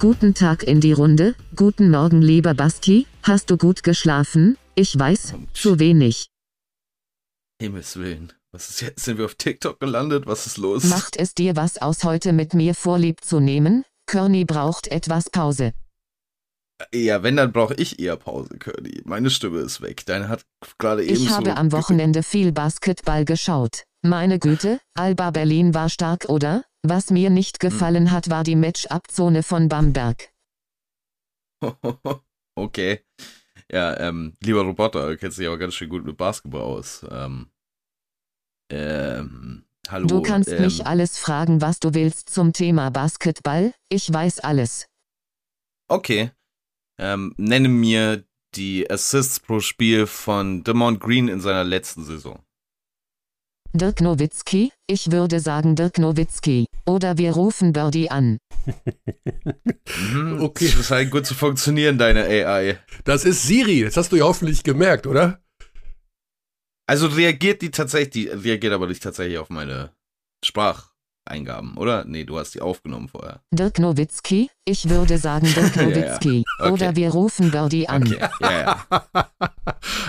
Guten Tag in die Runde. Guten Morgen, lieber Basti. Hast du gut geschlafen? Ich weiß, zu wenig. Himmels Willen. Was ist jetzt? Sind wir auf TikTok gelandet? Was ist los? Macht es dir was aus, heute mit mir Vorlieb zu nehmen? Körny braucht etwas Pause. Ja, wenn, dann brauche ich eher Pause, Curly. Meine Stimme ist weg. Deine hat gerade eben Ich habe am Wochenende viel Basketball geschaut. Meine Güte, Alba Berlin war stark, oder? Was mir nicht gefallen hat, war die Match-Up-Zone von Bamberg. okay. Ja, ähm, lieber Roboter, du kennst dich aber ganz schön gut mit Basketball aus. Ähm, ähm, hallo. Du kannst ähm, mich alles fragen, was du willst zum Thema Basketball. Ich weiß alles. Okay. Ähm, nenne mir die Assists pro Spiel von Demont Green in seiner letzten Saison. Dirk Nowitzki? Ich würde sagen Dirk Nowitzki. Oder wir rufen Birdie an. Mhm, Okay. Das scheint gut zu funktionieren, deine AI. Das ist Siri, das hast du ja hoffentlich gemerkt, oder? Also reagiert die tatsächlich, die reagiert aber nicht tatsächlich auf meine Spracheingaben, oder? Nee, du hast die aufgenommen vorher. Dirk Nowitzki? Ich würde sagen Dirk Ja, ja. Nowitzki. Okay. Oder wir rufen Birdie an. Okay, ja, ja.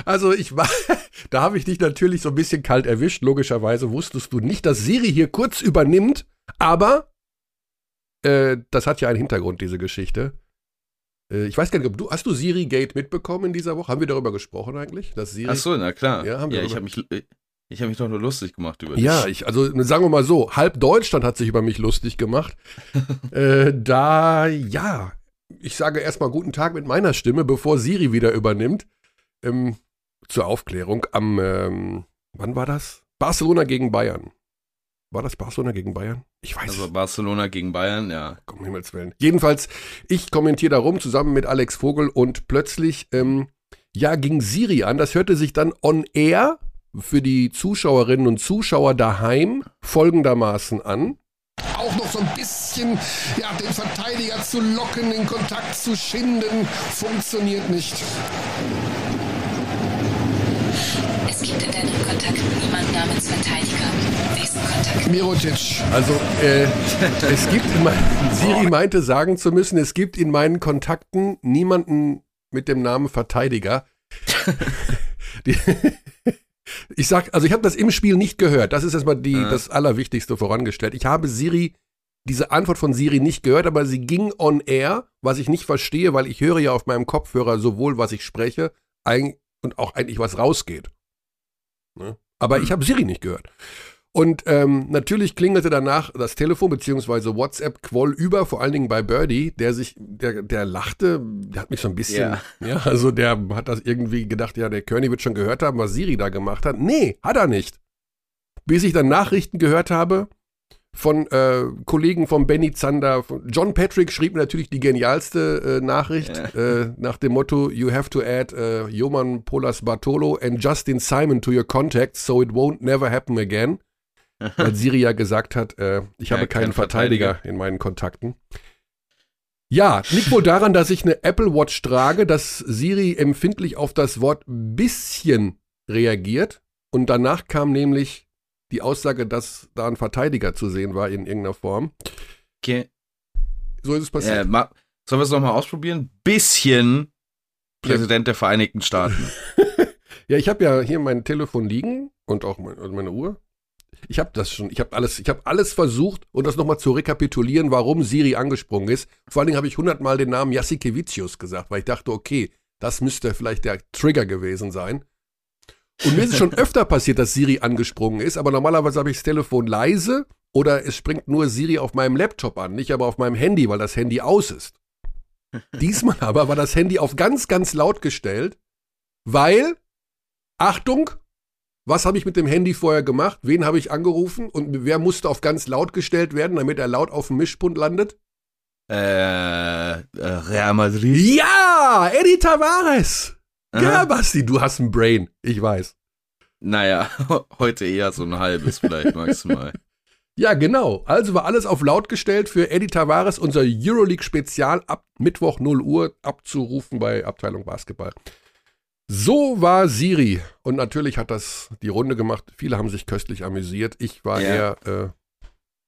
Also ich war, da habe ich dich natürlich so ein bisschen kalt erwischt. Logischerweise wusstest du nicht, dass Siri hier kurz übernimmt, aber äh, das hat ja einen Hintergrund, diese Geschichte. Äh, ich weiß gar nicht, ob du, hast du Siri Gate mitbekommen in dieser Woche? Haben wir darüber gesprochen eigentlich? Dass Siri Ach so, na klar. Ja, haben wir ich habe mich, ich habe mich doch nur lustig gemacht über Ja, dich. ich, also sagen wir mal so, halb Deutschland hat sich über mich lustig gemacht. äh, da, ja, ich sage erstmal guten Tag mit meiner Stimme, bevor Siri wieder übernimmt. Ähm, zur Aufklärung, am, ähm, wann war das? Barcelona gegen Bayern. War das Barcelona gegen Bayern? Ich weiß Also Barcelona gegen Bayern, ja. um Himmels Willen. Jedenfalls, ich kommentiere darum zusammen mit Alex Vogel und plötzlich, ähm, ja, ging Siri an. Das hörte sich dann on air für die Zuschauerinnen und Zuschauer daheim folgendermaßen an. Auch noch so ein bisschen, ja, den Verteidiger zu locken, den Kontakt zu schinden, funktioniert nicht. Es gibt in deinen Kontakten niemanden namens Verteidiger. Nächsten Kontakt. Mirotic. Also, äh, es gibt in meinen, Siri meinte sagen zu müssen, es gibt in meinen Kontakten niemanden mit dem Namen Verteidiger. Die, ich sag, also ich habe das im Spiel nicht gehört. Das ist erstmal die, Ja. das Allerwichtigste vorangestellt. Ich habe Siri, diese Antwort von Siri nicht gehört, aber sie ging on air, was ich nicht verstehe, weil ich höre ja auf meinem Kopfhörer sowohl, was ich spreche, ein, und auch eigentlich, was rausgeht. Ne? Aber ich habe Siri nicht gehört. Und ähm, natürlich klingelte danach das Telefon beziehungsweise WhatsApp quoll über, vor allen Dingen bei Birdie, der sich, der, der lachte, der hat mich so ein bisschen, Ja. ja, also der hat das irgendwie gedacht, ja, der Kearney wird schon gehört haben, was Siri da gemacht hat. Nee, hat er nicht. Bis ich dann Nachrichten gehört habe von äh, Kollegen von Benny Zander, von John Patrick schrieb mir natürlich die genialste äh, Nachricht äh, nach dem Motto, you have to add äh, Joman Polas Bartolo and Justin Simon to your contacts so it won't never happen again weil Siri ja gesagt hat, äh, ich Ja, habe keinen kein Verteidiger, Verteidiger. in meinen Kontakten. Ja, liegt wohl daran, dass ich eine Apple Watch trage, dass Siri empfindlich auf das Wort bisschen reagiert und danach kam nämlich die Aussage, dass da ein Verteidiger zu sehen war in irgendeiner Form. Okay. So ist es Äh, passiert. ma Sollen wir es nochmal ausprobieren? Bisschen Präsident der Vereinigten Staaten. Ja, ich habe ja hier mein Telefon liegen und auch mein, also meine Uhr. Ich habe das schon, ich habe alles, ich habe alles versucht, um das nochmal zu rekapitulieren, warum Siri angesprungen ist. Vor allen Dingen habe ich hundertmal den Namen Jassikevicius gesagt, weil ich dachte, okay, das müsste vielleicht der Trigger gewesen sein. Und mir ist es schon öfter passiert, dass Siri angesprungen ist, aber normalerweise habe ich das Telefon leise oder es springt nur Siri auf meinem Laptop an, nicht aber auf meinem Handy, weil das Handy aus ist. Diesmal aber war das Handy auf ganz, ganz laut gestellt, weil, Achtung, was habe ich mit dem Handy vorher gemacht? Wen habe ich angerufen? Und wer musste auf ganz laut gestellt werden, damit er laut auf dem Mischpult landet? äh, äh, Real Madrid. Ja, Eddie Tavares. Ja, Aha. Basti, du hast ein Brain. Ich weiß. Naja, heute eher so ein halbes vielleicht maximal. Ja, genau. Also war alles auf laut gestellt für Eddie Tavares, unser Euroleague-Spezial ab Mittwoch 0 Uhr abzurufen bei Abteilung Basketball. So war Siri. Und natürlich hat das die Runde gemacht. Viele haben sich köstlich amüsiert. Ich war Ja. eher äh,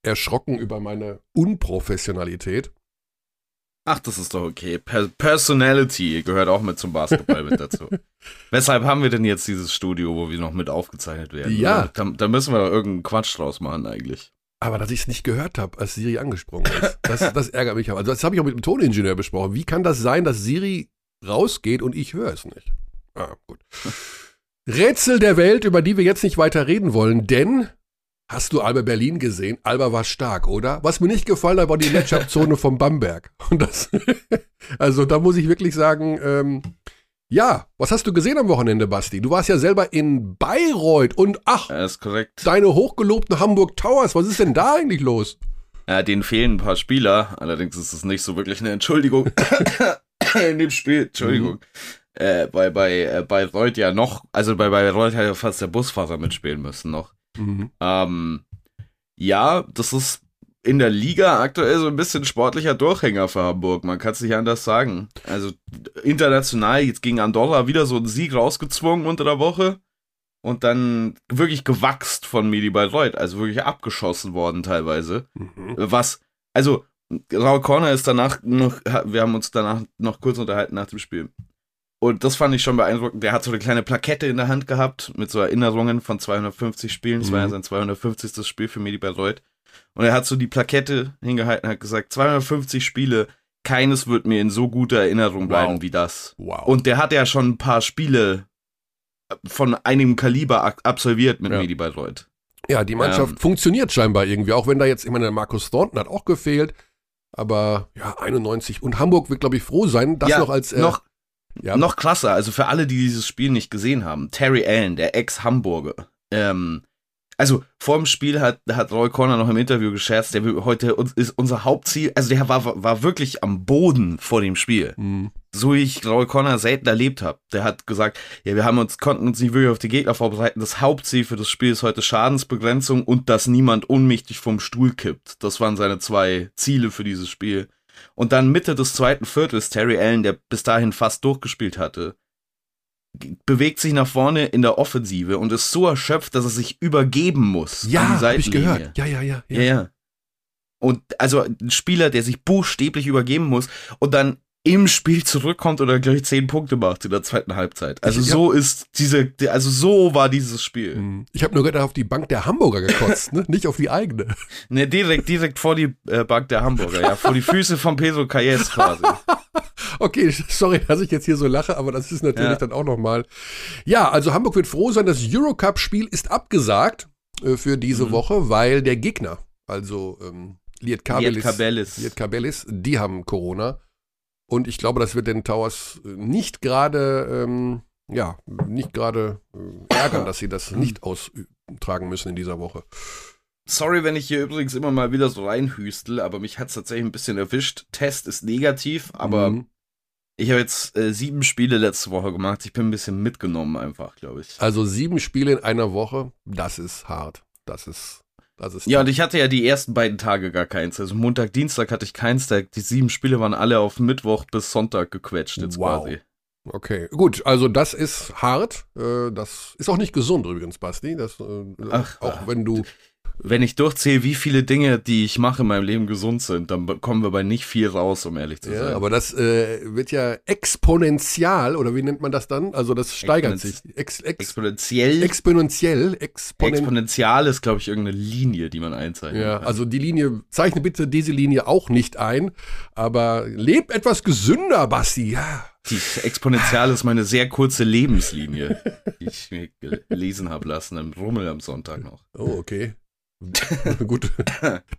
erschrocken über meine Unprofessionalität. Ach, das ist doch okay. Per Personality gehört auch mit zum Basketball mit dazu. Weshalb haben wir denn jetzt dieses Studio, wo wir noch mit aufgezeichnet werden? Ja. Da, da müssen wir doch irgendeinen Quatsch draus machen eigentlich. Aber dass ich es nicht gehört habe, als Siri angesprungen ist, das, das ärgert mich. Also das habe ich auch mit dem Toningenieur besprochen. Wie kann das sein, dass Siri rausgeht und ich höre es nicht? Ah, gut. Rätsel der Welt, über die wir jetzt nicht weiter reden wollen, denn hast du Alba Berlin gesehen? Alba war stark, oder? Was mir nicht gefallen hat, war die Matchup-Zone vom Bamberg. Und das, also da muss ich wirklich sagen, ähm, ja, was hast du gesehen am Wochenende, Basti? Du warst ja selber in Bayreuth und ach, Ja, ist korrekt. deine hochgelobten Hamburg Towers, was ist denn da eigentlich los? Ja, denen fehlen ein paar Spieler. Allerdings ist es nicht so wirklich eine Entschuldigung in dem Spiel. Entschuldigung. Äh, bei bei äh, bei Reut ja noch, also bei bei Reut hat ja fast der Busfahrer mitspielen müssen noch. Ähm, ja, das ist in der Liga aktuell so ein bisschen sportlicher Durchhänger für Hamburg. Man kann es nicht anders sagen. Also international jetzt gegen Andorra wieder so einen Sieg rausgezwungen unter der Woche und dann wirklich gewachst von Medi Bayreuth, also wirklich abgeschossen worden teilweise. Mhm. Was, also Raul Corner ist danach noch, wir haben uns danach noch kurz unterhalten nach dem Spiel. Und das fand ich schon beeindruckend. Der hat so eine kleine Plakette in der Hand gehabt mit so Erinnerungen von 250 Spielen. Das war ja Mhm. sein 250. Spiel für Medi Bayreuth. Und er hat so die Plakette hingehalten und hat gesagt, 250 Spiele, keines wird mir in so guter Erinnerung bleiben Wow. wie das. Wow. Und der hat ja schon ein paar Spiele von einigem Kaliber absolviert mit Ja. Medi Bayreuth. ja, die Mannschaft ähm, funktioniert scheinbar irgendwie, auch wenn da jetzt, ich meine, Markus Thornton hat auch gefehlt, aber ja, 91. Und Hamburg wird, glaube ich, froh sein, das ja, noch als, äh, noch, ja, Noch krasser, also für alle, die dieses Spiel nicht gesehen haben, Terry Allen, der Ex-Hamburger. Ähm, also vor dem Spiel hat, hat Roy Corner noch im Interview gescherzt, der heute ist unser Hauptziel, also der war, war wirklich am Boden vor dem Spiel. mh, So wie ich Roy Corner selten erlebt habe. Der hat gesagt, ja, wir haben uns, konnten uns nicht wirklich auf die Gegner vorbereiten. Das Hauptziel für das Spiel ist heute Schadensbegrenzung und dass niemand unmächtig vom Stuhl kippt. Das waren seine zwei Ziele für dieses Spiel. Und dann Mitte des zweiten Viertels, Terry Allen, der bis dahin fast durchgespielt hatte, bewegt sich nach vorne in der Offensive und ist so erschöpft, dass er sich übergeben muss. ja, habe ich gehört. Ja, ja, ja. Ja, ja. Und also ein Spieler, der sich buchstäblich übergeben muss und dann im Spiel zurückkommt oder gleich zehn Punkte macht in der zweiten Halbzeit. Also Ich- ja. so ist diese, also so war dieses Spiel. Mh. Ich habe nur gerade auf die Bank der Hamburger gekotzt, ne? nicht auf die eigene. Ne, direkt, direkt vor die äh, Bank der Hamburger, ja, vor die Füße von Pedro Calles quasi. Okay, sorry, dass ich jetzt hier so lache, aber das ist natürlich Ja. dann auch nochmal. Ja, also Hamburg wird froh sein, das Eurocup-Spiel ist abgesagt äh, für diese Mhm. Woche, weil der Gegner, also ähm, Liet Kabelis. Liet Kabelis, die haben Corona. Und ich glaube, das wird den Towers äh, nicht gerade, ähm, ja, nicht gerade äh, ärgern, dass sie das nicht austragen müssen in dieser Woche. Sorry, wenn ich hier übrigens immer mal wieder so reinhüstel, aber mich hat's tatsächlich ein bisschen erwischt. Test ist negativ, aber Mhm. ich habe jetzt äh, sieben Spiele letzte Woche gemacht. Ich bin ein bisschen mitgenommen einfach, glaube ich. Also sieben Spiele in einer Woche, das ist hart. Das ist. Ja, und ich hatte ja die ersten beiden Tage gar keins. Also Montag, Dienstag hatte ich keins. Die sieben Spiele waren alle auf Mittwoch bis Sonntag gequetscht jetzt Wow. quasi. Okay, gut, also das ist hart. Äh, das ist auch nicht gesund übrigens, Basti. Das, äh, Ach, auch ach. wenn du. Wenn ich durchzähle, wie viele Dinge, die ich mache in meinem Leben gesund sind, dann kommen wir bei nicht viel raus, um ehrlich zu Ja, sein. aber das äh, wird ja exponentiell, oder wie nennt man das dann? Also das steigert Exponenz- sich. Ex, ex, Exponentiell. exponentiell. Exponen Exponential ist, glaube ich, irgendeine Linie, die man einzeichnet. ja, also die Linie, zeichne bitte diese Linie auch nicht ein, aber leb etwas gesünder, Basti. Ja. Die Exponential ist meine sehr kurze Lebenslinie, die ich mir gelesen habe lassen im Rummel am Sonntag noch. Oh, okay. Gut,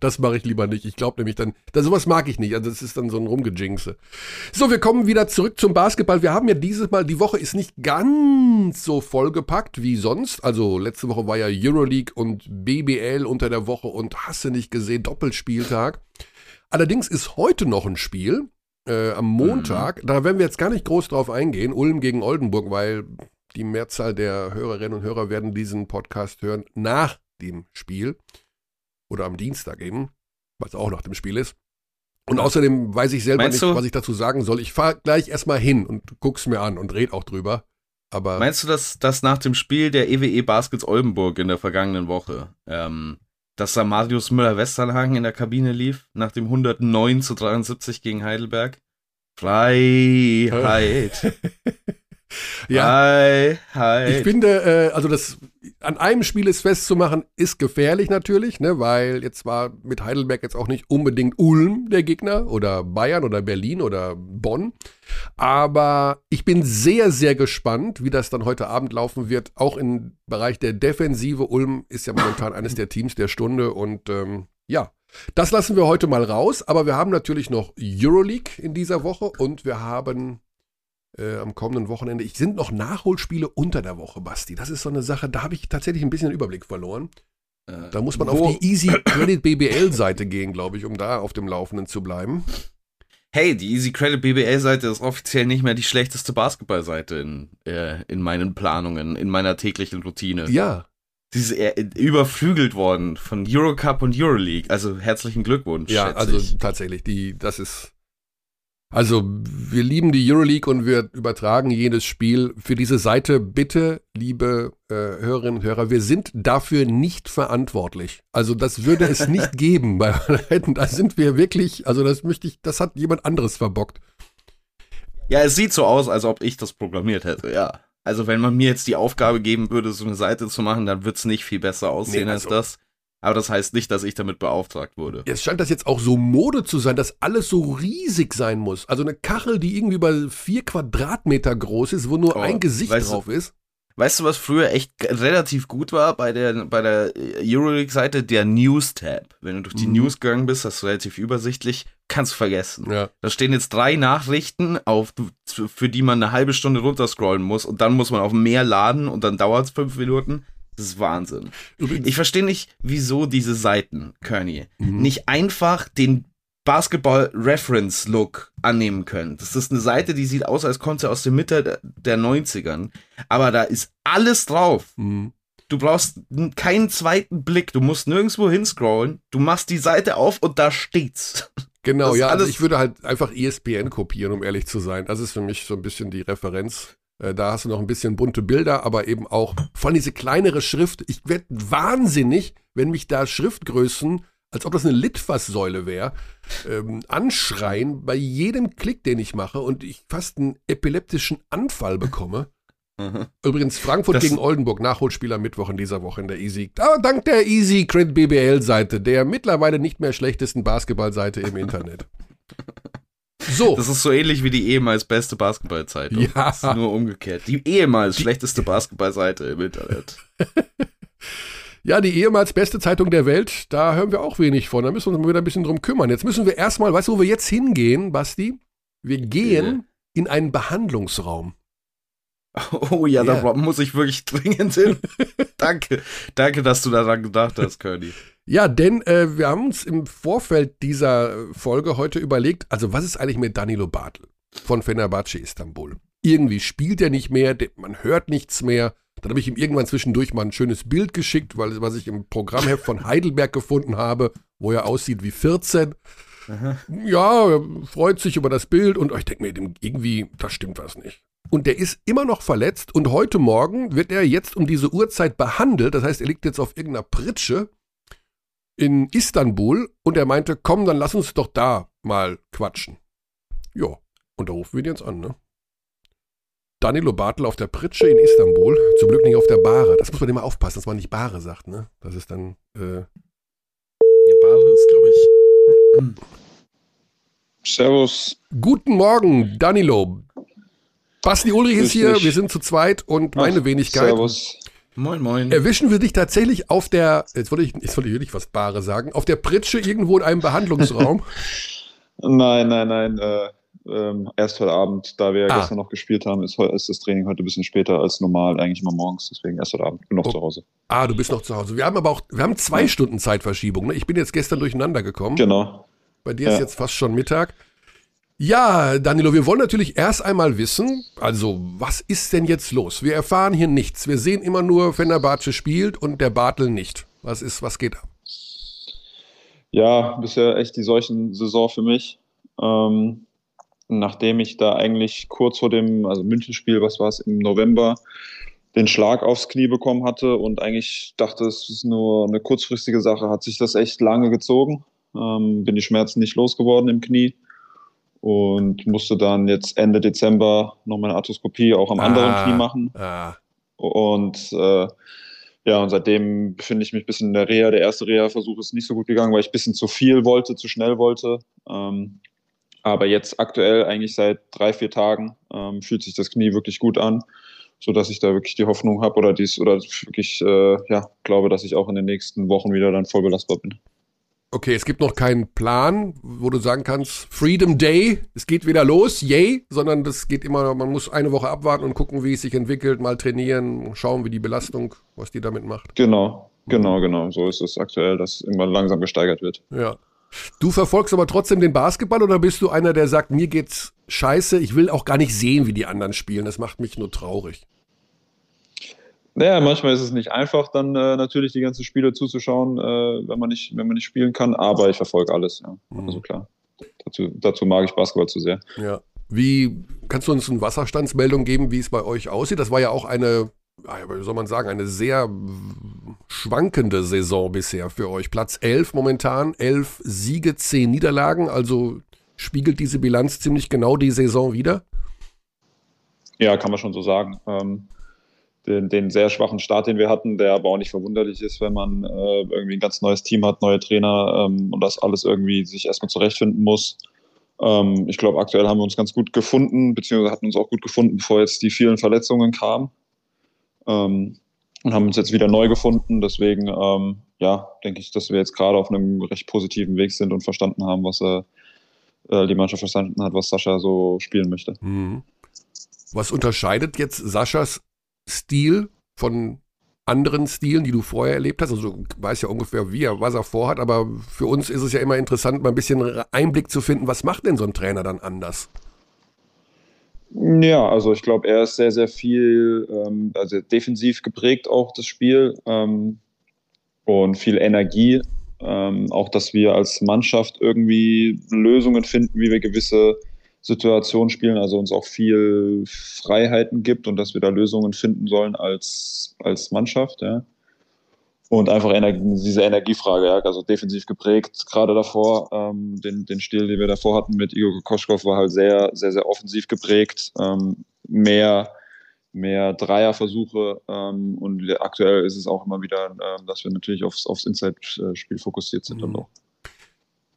das mache ich lieber nicht. Ich glaube nämlich dann, das, sowas mag ich nicht. Also das ist dann so ein Rumgejinxe. So, wir kommen wieder zurück zum Basketball. Wir haben ja dieses Mal, die Woche ist nicht ganz so vollgepackt wie sonst. Also letzte Woche war ja Euroleague und BBL unter der Woche und hast du nicht gesehen, Doppelspieltag. Allerdings ist heute noch ein Spiel äh, am Montag. Da werden wir jetzt gar nicht groß drauf eingehen. Ulm gegen Oldenburg, weil die Mehrzahl der Hörerinnen und Hörer werden diesen Podcast hören nach dem Spiel oder am Dienstag eben, was auch nach dem Spiel ist. Und außerdem weiß ich selber Meinst nicht, du- was ich dazu sagen soll. Ich fahre gleich erstmal hin und guck's mir an und red auch drüber. Aber Meinst du, dass, dass nach dem Spiel der EWE Baskets Oldenburg in der vergangenen Woche, ähm, dass da Marius Müller-Westernhagen in der Kabine lief, nach dem 109 zu 73 gegen Heidelberg. Freiheit. Ja, Freiheit. ich finde, äh, also das an einem Spiel ist festzumachen, ist gefährlich natürlich, ne, weil jetzt war mit Heidelberg jetzt auch nicht unbedingt Ulm der Gegner oder Bayern oder Berlin oder Bonn. Aber ich bin sehr, sehr gespannt, wie das dann heute Abend laufen wird. Auch im Bereich der Defensive. Ulm ist ja momentan eines der Teams der Stunde und ähm, ja. Das lassen wir heute mal raus, aber wir haben natürlich noch Euroleague in dieser Woche und wir haben äh, am kommenden Wochenende. Ich sind noch Nachholspiele unter der Woche, Basti. Das ist so eine Sache, da habe ich tatsächlich ein bisschen den Überblick verloren. Äh, Da muss man wo- auf die Easy Credit BBL Seite gehen, glaube ich, um da auf dem Laufenden zu bleiben. Hey, die Easy Credit BBL-Seite ist offiziell nicht mehr die schlechteste Basketballseite in, äh, in meinen Planungen, in meiner täglichen Routine. Ja, Sie ist überflügelt worden von Eurocup und Euroleague. Also herzlichen Glückwunsch. ja, also ich. tatsächlich, die, das ist. Also, wir lieben die Euroleague und wir übertragen jedes Spiel. Für diese Seite bitte, liebe äh, Hörerinnen und Hörer, wir sind dafür nicht verantwortlich. Also, das würde es nicht geben. Bei, da sind wir wirklich, also das möchte ich, das hat jemand anderes verbockt. Ja, es sieht so aus, als ob ich das programmiert hätte, ja. Also wenn man mir jetzt die Aufgabe geben würde, so eine Seite zu machen, dann wird's nicht viel besser aussehen Nee, als also- das. Aber das heißt nicht, dass ich damit beauftragt wurde. Es scheint das jetzt auch so Mode zu sein, dass alles so riesig sein muss. Also eine Kachel, die irgendwie über vier Quadratmeter groß ist, wo nur Oh, ein Gesicht du- drauf ist. Weißt du, was früher echt relativ gut war bei der, bei der Euroleague-Seite? Der News-Tab. Wenn du durch die Mhm. News gegangen bist, das ist relativ übersichtlich, kannst vergessen. Ja. Da stehen jetzt drei Nachrichten, auf, für die man eine halbe Stunde runterscrollen muss und dann muss man auf mehr laden und dann dauert's fünf Minuten. Das ist Wahnsinn. Übrigens, Ich verstehe nicht, wieso diese Seiten, Kearney, Mhm. nicht einfach den Basketball-Reference-Look annehmen können. Das ist eine Seite, die sieht aus, als kommt sie aus der Mitte der- der 90ern. Aber da ist alles drauf. Mhm. Du brauchst keinen zweiten Blick. Du musst nirgendwo hinscrollen. Du machst die Seite auf und da steht's. Genau, ja, also ich würde halt einfach ESPN kopieren, um ehrlich zu sein. Das ist für mich so ein bisschen die Referenz. Äh, Da hast du noch ein bisschen bunte Bilder, aber eben auch vor allem diese kleinere Schrift. Ich werde wahnsinnig, wenn mich da Schriftgrößen, als ob das eine Litfaßsäule wäre, ähm, anschreien bei jedem Klick, den ich mache und ich fast einen epileptischen Anfall bekomme. Übrigens Frankfurt Das- gegen Oldenburg, Nachholspieler Mittwoch in dieser Woche in der Easy. Aber dank der Easy Credit BBL Seite, der mittlerweile nicht mehr schlechtesten Basketballseite im Internet. So, Das ist so ähnlich wie die ehemals beste Basketballzeitung. Ja. Nur umgekehrt. Die ehemals schlechteste Basketballseite im Internet. ja, die ehemals beste Zeitung der Welt, da hören wir auch wenig von. Da müssen wir uns mal wieder ein bisschen drum kümmern. Jetzt müssen wir erstmal, weißt du, wo wir jetzt hingehen, Basti? Wir gehen in einen Behandlungsraum. Oh ja, da Ja. bra- muss ich wirklich dringend hin. Danke. Danke, dass du daran gedacht hast, Curly. Ja, denn äh, wir haben uns im Vorfeld dieser äh, Folge heute überlegt, also was ist eigentlich mit Danilo Bartel von Fenerbahce Istanbul? Irgendwie spielt er nicht mehr, man hört nichts mehr. Dann habe ich ihm irgendwann zwischendurch mal ein schönes Bild geschickt, weil was ich im Programmheft von Heidelberg gefunden habe, wo er aussieht wie 14. Ja, er freut sich über das Bild und ich denke mir, irgendwie, da stimmt was nicht. Und der ist immer noch verletzt und heute Morgen wird er jetzt um diese Uhrzeit behandelt. Das heißt, er liegt jetzt auf irgendeiner Pritsche in Istanbul und er meinte, komm, dann lass uns doch da mal quatschen. Ja, und da rufen wir ihn jetzt an, ne? Danilo Bartel auf der Pritsche in Istanbul, zum Glück nicht auf der Bahre. Das muss man immer aufpassen, dass man nicht Bahre sagt, ne? Das ist dann, äh, Ja, Bade ist, glaube ich. Servus. Guten Morgen, Danilo. Basti Ulrich ist Grüß hier, dich. wir sind zu zweit und meine Ach, Wenigkeit. Servus. Moin, moin. Erwischen wir dich tatsächlich auf der, jetzt wollte ich, jetzt wollte ich wirklich was Bahre sagen, auf der Pritsche irgendwo in einem Behandlungsraum? Nein, nein, nein. Äh, ähm, erst heute Abend, da wir Ah. gestern noch gespielt haben, ist, ist das Training heute ein bisschen später als normal, eigentlich immer morgens. Deswegen erst heute Abend. Bin noch Oh. zu Hause. Ah, du bist noch zu Hause. Wir haben aber auch, wir haben zwei Stunden Zeitverschiebung. Ne? Ich bin jetzt gestern durcheinander gekommen. Genau. Bei dir ist Ja. jetzt fast schon Mittag. Ja, Danilo, wir wollen natürlich erst einmal wissen, also was ist denn jetzt los? Wir erfahren hier nichts. Wir sehen immer nur, Fenerbahce spielt und der Bartel nicht. Was ist, was geht ab? Ja, bisher echt die Seuchensaison für mich. Ähm, nachdem ich da eigentlich kurz vor dem, also Münchenspiel, was war es, im November, den Schlag aufs Knie bekommen hatte und eigentlich dachte, es ist nur eine kurzfristige Sache, hat sich das echt lange gezogen. Ähm, bin die Schmerzen nicht losgeworden im Knie und musste dann jetzt Ende Dezember noch meine Arthroskopie auch am anderen Ah, Knie machen. Ah, Und äh, ja, und seitdem befinde ich mich ein bisschen in der Reha. Der erste Reha-Versuch ist nicht so gut gegangen, weil ich ein bisschen zu viel wollte, zu schnell wollte. Ähm, aber jetzt aktuell, eigentlich seit drei, vier Tagen, ähm, fühlt sich das Knie wirklich gut an, sodass ich da wirklich die Hoffnung habe oder dies oder wirklich äh, ja, glaube, dass ich auch in den nächsten Wochen wieder dann voll belastbar bin. Okay, es gibt noch keinen Plan, wo du sagen kannst, Freedom Day, es geht wieder los, yay, sondern das geht immer, man muss eine Woche abwarten und gucken, wie es sich entwickelt, mal trainieren, schauen, wie die Belastung, was die damit macht. Genau, genau, genau. So ist es aktuell, dass immer langsam gesteigert wird. Ja. Du verfolgst aber trotzdem den Basketball oder bist du einer, der sagt, mir geht's scheiße, ich will auch gar nicht sehen, wie die anderen spielen, das macht mich nur traurig. Naja, manchmal ist es nicht einfach, dann äh, natürlich die ganzen Spiele zuzuschauen, äh, wenn, man nicht, wenn man nicht spielen kann, aber ich verfolge alles, ja. Mhm. Also klar. Dazu, dazu mag ich Basketball zu sehr. Ja. Wie, kannst du uns eine Wasserstandsmeldung geben, wie es bei euch aussieht? Das war ja auch eine, ah, wie soll man sagen, eine sehr schwankende Saison bisher für euch. Platz 11 momentan, 11 Siege, 10 Niederlagen, also spiegelt diese Bilanz ziemlich genau die Saison wieder? Ja, kann man schon so sagen. Ähm, den, den sehr schwachen Start, den wir hatten, der aber auch nicht verwunderlich ist, wenn man äh, irgendwie ein ganz neues Team hat, neue Trainer ähm, und das alles irgendwie sich erstmal zurechtfinden muss. Ähm, ich glaube, aktuell haben wir uns ganz gut gefunden, beziehungsweise hatten uns auch gut gefunden, bevor jetzt die vielen Verletzungen kamen. Ähm, und haben uns jetzt wieder neu gefunden. Deswegen, ähm, ja, denke ich, dass wir jetzt gerade auf einem recht positiven Weg sind und verstanden haben, was äh, äh, die Mannschaft verstanden hat, was Sascha so spielen möchte. Mhm. Was unterscheidet jetzt Saschas Stil von anderen Stilen, die du vorher erlebt hast? Also du weißt ja ungefähr, wie er, was er vorhat, aber für uns ist es ja immer interessant, mal ein bisschen Einblick zu finden, was macht denn so ein Trainer dann anders? Ja, also ich glaube, er ist sehr, sehr viel, ähm, also defensiv geprägt auch das Spiel ähm, und viel Energie. Ähm, auch, dass wir als Mannschaft irgendwie Lösungen finden, wie wir gewisse Situationen spielen, also uns auch viel Freiheiten gibt und dass wir da Lösungen finden sollen als, als Mannschaft. Ja. Und einfach Ener diese Energiefrage, ja, also defensiv geprägt, gerade davor. Ähm, den, den Stil, den wir davor hatten mit Igor Kokoschkov, war halt sehr, sehr, sehr offensiv geprägt. Ähm, mehr, mehr Dreierversuche. Ähm, und aktuell ist es auch immer wieder, ähm, dass wir natürlich aufs, aufs Inside-Spiel fokussiert sind. Mhm. Und auch.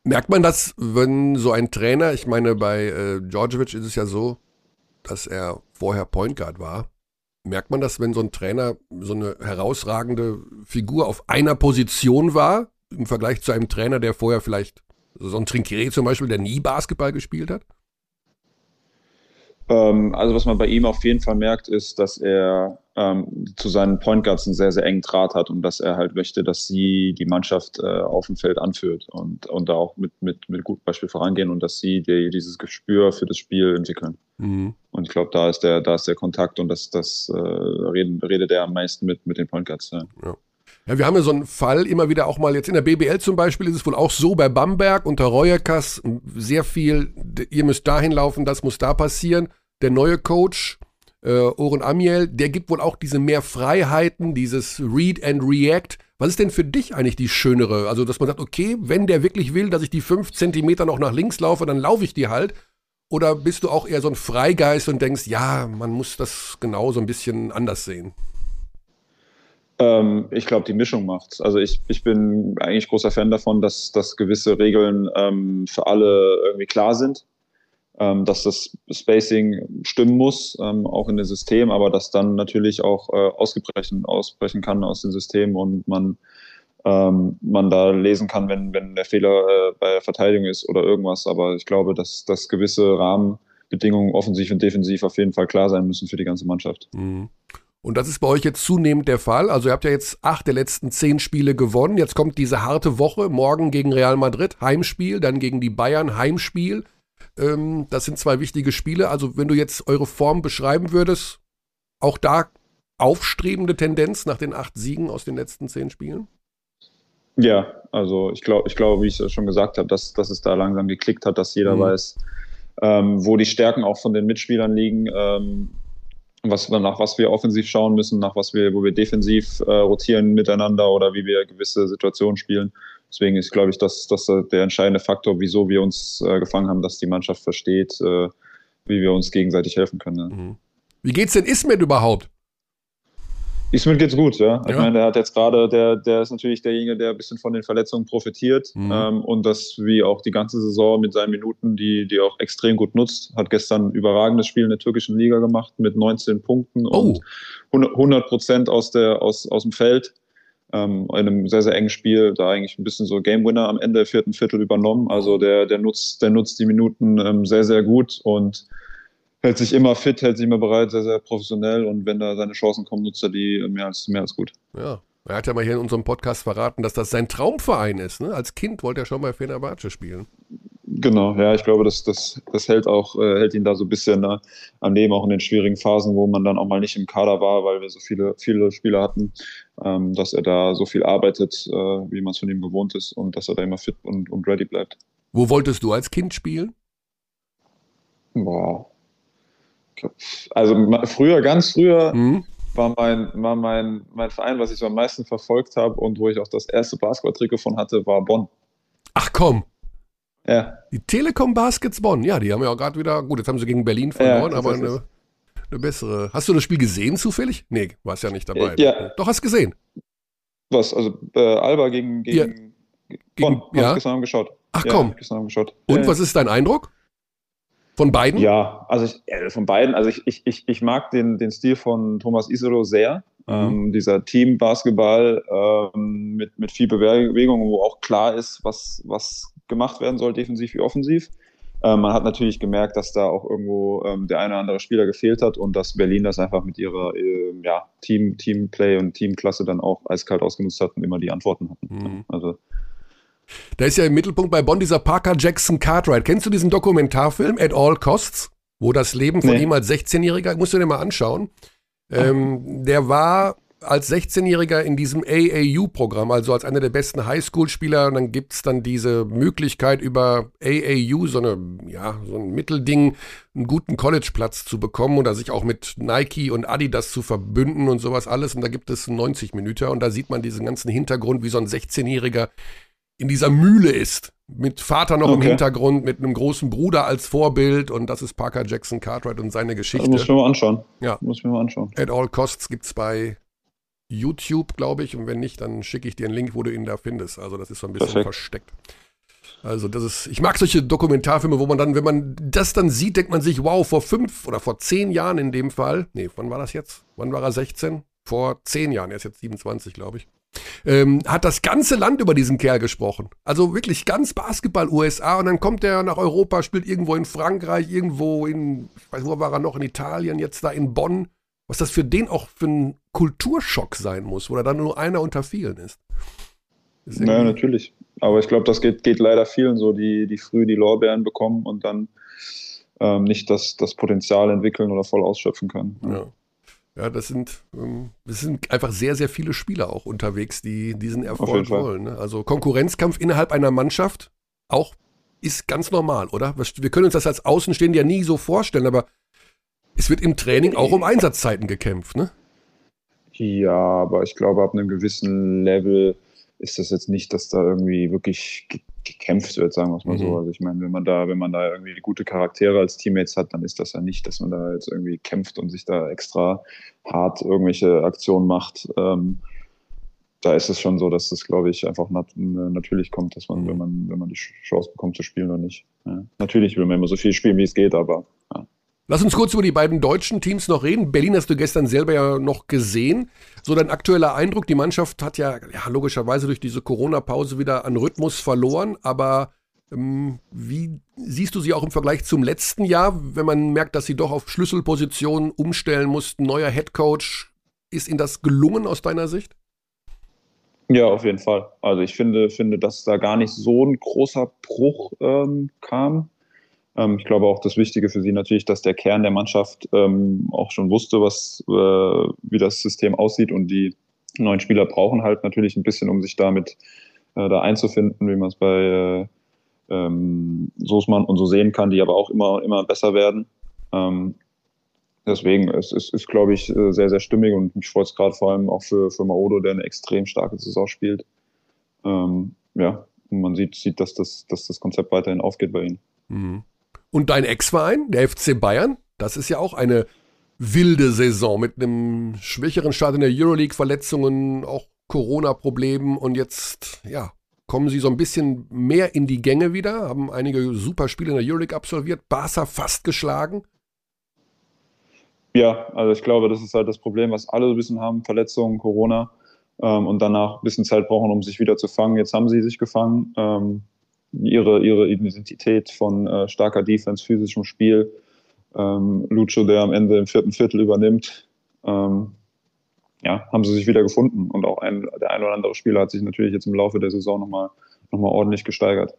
Merkt man das, wenn so ein Trainer, ich meine, bei äh, Djordjevic ist es ja so, dass er vorher Point Guard war. Merkt man das, wenn so ein Trainer so eine herausragende Figur auf einer Position war, im Vergleich zu einem Trainer, der vorher vielleicht, so ein Trinkieri zum Beispiel, der nie Basketball gespielt hat? Ähm, also was man bei ihm auf jeden Fall merkt, ist, dass er ähm, zu seinen Point Guards einen sehr, sehr engen Draht hat und dass er halt möchte, dass sie die Mannschaft äh, auf dem Feld anführt und, und da auch mit, mit, mit gutem Beispiel vorangehen und dass sie die, dieses Gespür für das Spiel entwickeln. Mhm. Und ich glaube, da ist der, da ist der Kontakt und das, das äh, redet, redet er am meisten mit, mit den Point Guards. Ja. Ja, wir haben ja so einen Fall immer wieder auch mal jetzt in der BBL zum Beispiel ist es wohl auch so bei Bamberg unter Reuekas sehr viel, ihr müsst dahin laufen, das muss da passieren. Der neue Coach, äh, Oren Amiel, der gibt wohl auch diese mehr Freiheiten, dieses Read and React. Was ist denn für dich eigentlich die schönere? Also, dass man sagt, okay, wenn der wirklich will, dass ich die fünf Zentimeter noch nach links laufe, dann laufe ich die halt. Oder bist du auch eher so ein Freigeist und denkst, ja, man muss das genau so ein bisschen anders sehen? Ähm, ich glaube, die Mischung macht's. Also ich, ich bin eigentlich großer Fan davon, dass, dass gewisse Regeln ähm, für alle irgendwie klar sind. Ähm, dass das Spacing stimmen muss, ähm, auch in dem System, aber dass dann natürlich auch äh, ausgebrechen, ausbrechen kann aus dem System und man, ähm, man da lesen kann, wenn, wenn der Fehler äh, bei der Verteidigung ist oder irgendwas. Aber ich glaube, dass, dass gewisse Rahmenbedingungen offensiv und defensiv auf jeden Fall klar sein müssen für die ganze Mannschaft. Mhm. Und das ist bei euch jetzt zunehmend der Fall. Also ihr habt ja jetzt acht der letzten zehn Spiele gewonnen. Jetzt kommt diese harte Woche. Morgen gegen Real Madrid, Heimspiel, dann gegen die Bayern, Heimspiel. Ähm, das sind zwei wichtige Spiele. Also wenn du jetzt eure Form beschreiben würdest, auch da aufstrebende Tendenz nach den acht Siegen aus den letzten zehn Spielen? Ja, also ich glaube, ich glaube, wie ich es schon gesagt habe, dass, dass es da langsam geklickt hat, dass jeder Mhm. weiß, ähm, wo die Stärken auch von den Mitspielern liegen. Ähm, was, nach was wir offensiv schauen müssen, nach was wir, wo wir defensiv äh, rotieren miteinander oder wie wir gewisse Situationen spielen. Deswegen ist, glaube ich, das, das der entscheidende Faktor, wieso wir uns äh, gefangen haben, dass die Mannschaft versteht, äh, wie wir uns gegenseitig helfen können. Ne? Mhm. Wie geht's denn Ismet überhaupt? Ismet geht's gut, ja. Ich meine, der hat jetzt gerade, der, der ist natürlich derjenige, der ein bisschen von den Verletzungen profitiert mhm. ähm, und das wie auch die ganze Saison mit seinen Minuten, die, die auch extrem gut nutzt. Hat gestern ein überragendes Spiel in der türkischen Liga gemacht mit 19 Punkten oh. und 100 Prozent aus, aus, aus dem Feld. Ähm, in einem sehr, sehr engen Spiel, da eigentlich ein bisschen so Game Winner am Ende der vierten Viertel übernommen. Also der, der, nutzt, der nutzt die Minuten ähm, sehr, sehr gut und hält sich immer fit, hält sich immer bereit, sehr, sehr professionell und wenn da seine Chancen kommen, nutzt er die mehr als, mehr als gut. Ja. Er hat ja mal hier in unserem Podcast verraten, dass das sein Traumverein ist. Ne? Als Kind wollte er schon bei Fenerbahce spielen. Genau, ja, ich glaube, das, das, das hält auch, äh, hält ihn da so ein bisschen ne, am Leben, auch in den schwierigen Phasen, wo man dann auch mal nicht im Kader war, weil wir so viele, viele Spieler hatten, ähm, dass er da so viel arbeitet, äh, wie man es von ihm gewohnt ist und dass er da immer fit und, und ready bleibt. Wo wolltest du als Kind spielen? Boah, also früher, ganz früher, mhm. war, mein, war mein, mein Verein, was ich so am meisten verfolgt habe und wo ich auch das erste Basketball-Trikot von hatte, war Bonn. Ach komm. Ja. Die Telekom Baskets Bonn, ja, die haben ja auch gerade wieder, gut, jetzt haben sie gegen Berlin verloren, ja, aber eine, eine, bessere. Hast du das Spiel gesehen zufällig? Nee, warst ja nicht dabei. Ja. Doch, hast gesehen. Was, also äh, Alba gegen, gegen, ja. Bonn, gegen, ja. ich gestern geschaut. Ach komm. Geschaut. Und was ist dein Eindruck? Von beiden? Ja, also ich, äh, von beiden. Also ich, ich, ich, ich mag den, den Stil von Thomas Isero sehr. Mhm. Ähm, dieser Team-Basketball ähm, mit, mit viel Bewegung, wo auch klar ist, was, was gemacht werden soll, defensiv wie offensiv. Ähm, man hat natürlich gemerkt, dass da auch irgendwo ähm, der eine oder andere Spieler gefehlt hat und dass Berlin das einfach mit ihrer äh, ja, Team, Teamplay und Teamklasse dann auch eiskalt ausgenutzt hat und immer die Antworten hatten. Mhm. Also da ist ja im Mittelpunkt bei Bonn dieser Parker Jackson Cartwright. Kennst du diesen Dokumentarfilm At All Costs? Wo das Leben von nee. ihm als 16-Jähriger, musst du dir mal anschauen. Ähm, der war als 16-Jähriger in diesem AAU-Programm, also als einer der besten Highschool-Spieler. Und dann gibt es dann diese Möglichkeit, über AAU, so, eine, ja, so ein Mittelding, einen guten College-Platz zu bekommen oder sich auch mit Nike und Adidas zu verbünden und sowas alles. Und da gibt es 90 Minuten und da sieht man diesen ganzen Hintergrund, wie so ein 16-Jähriger in dieser Mühle ist. Mit Vater noch okay. im Hintergrund, mit einem großen Bruder als Vorbild und das ist Parker Jackson Cartwright und seine Geschichte. Das muss ich mir mal anschauen. Ja. Muss ich mir mal anschauen. At All Costs gibt es bei YouTube, glaube ich. Und wenn nicht, dann schicke ich dir einen Link, wo du ihn da findest. Also das ist so ein bisschen Perfekt. versteckt. Also das ist, ich mag solche Dokumentarfilme, wo man dann, wenn man das dann sieht, denkt man sich, wow, vor fünf oder vor zehn Jahren in dem Fall, nee, wann war das jetzt? Wann war er 16? Vor zehn Jahren, er ist jetzt 27, glaube ich ähm, hat das ganze Land über diesen Kerl gesprochen. Also wirklich ganz Basketball USA und dann kommt er nach Europa, spielt irgendwo in Frankreich, irgendwo in, ich weiß, wo war er noch, in Italien, jetzt da in Bonn. Was das für den auch für ein Kulturschock sein muss, wo er dann nur einer unter vielen ist. ist naja, natürlich. Aber ich glaube, das geht, geht leider vielen so, die, die früh die Lorbeeren bekommen und dann ähm, nicht das, das Potenzial entwickeln oder voll ausschöpfen können. Ja. Ja, das sind, ähm, das sind einfach sehr, sehr viele Spieler auch unterwegs, die diesen Erfolg wollen. Ne? Also Konkurrenzkampf innerhalb einer Mannschaft auch ist ganz normal, oder? Wir können uns das als Außenstehende ja nie so vorstellen, aber es wird im Training auch um Einsatzzeiten gekämpft, ne? Ja, aber ich glaube, ab einem gewissen Level ist das jetzt nicht, dass da irgendwie wirklich gekämpft wird, sagen wir es mal mhm. so. Also ich meine, wenn man da, wenn man da irgendwie gute Charaktere als Teammates hat, dann ist das ja nicht, dass man da jetzt irgendwie kämpft und sich da extra hart irgendwelche Aktionen macht. Ähm, da ist es schon so, dass das, glaube ich, einfach nat natürlich kommt, dass man, mhm. wenn man, wenn man die Chance bekommt zu spielen oder nicht. Ja. Natürlich will man immer so viel spielen, wie es geht, aber ja. Lass uns kurz über die beiden deutschen Teams noch reden. Berlin hast du gestern selber ja noch gesehen. So dein aktueller Eindruck, die Mannschaft hat ja, ja logischerweise durch diese Corona-Pause wieder an Rhythmus verloren, aber ähm, wie siehst du sie auch im Vergleich zum letzten Jahr, wenn man merkt, dass sie doch auf Schlüsselpositionen umstellen mussten, neuer Headcoach? Ist ihnen das gelungen aus deiner Sicht? Ja, auf jeden Fall. Also ich finde, finde dass da gar nicht so ein großer Bruch ähm, kam. Ähm, ich glaube auch das Wichtige für sie natürlich, dass der Kern der Mannschaft ähm, auch schon wusste, was, äh, wie das System aussieht und die neuen Spieler brauchen halt natürlich ein bisschen, um sich damit äh, da einzufinden, wie man es bei äh, ähm, Soßmann und so sehen kann, die aber auch immer, immer besser werden. Ähm, deswegen, es ist, ist glaube ich, äh, sehr, sehr stimmig und mich freut es gerade vor allem auch für, für Maodo, der eine extrem starke Saison spielt. Ähm, ja, und man sieht, sieht dass, das, dass das Konzept weiterhin aufgeht bei ihm. Mhm. Und dein Ex-Verein, der FC Bayern, das ist ja auch eine wilde Saison mit einem schwächeren Start in der Euroleague, Verletzungen, auch Corona-Problemen und jetzt, ja, kommen sie so ein bisschen mehr in die Gänge wieder, haben einige super Spiele in der Euroleague absolviert, Barca fast geschlagen. Ja, also ich glaube, das ist halt das Problem, was alle ein bisschen haben, Verletzungen, Corona ähm, und danach ein bisschen Zeit brauchen, um sich wieder zu fangen. Jetzt haben sie sich gefangen. Ähm, ihre, ihre Identität von äh, starker Defense, physischem Spiel. Ähm, Lucho, der am Ende im vierten Viertel übernimmt. Ähm, ja, haben sie sich wieder gefunden. Und auch ein, der ein oder andere Spieler hat sich natürlich jetzt im Laufe der Saison nochmal noch mal ordentlich gesteigert.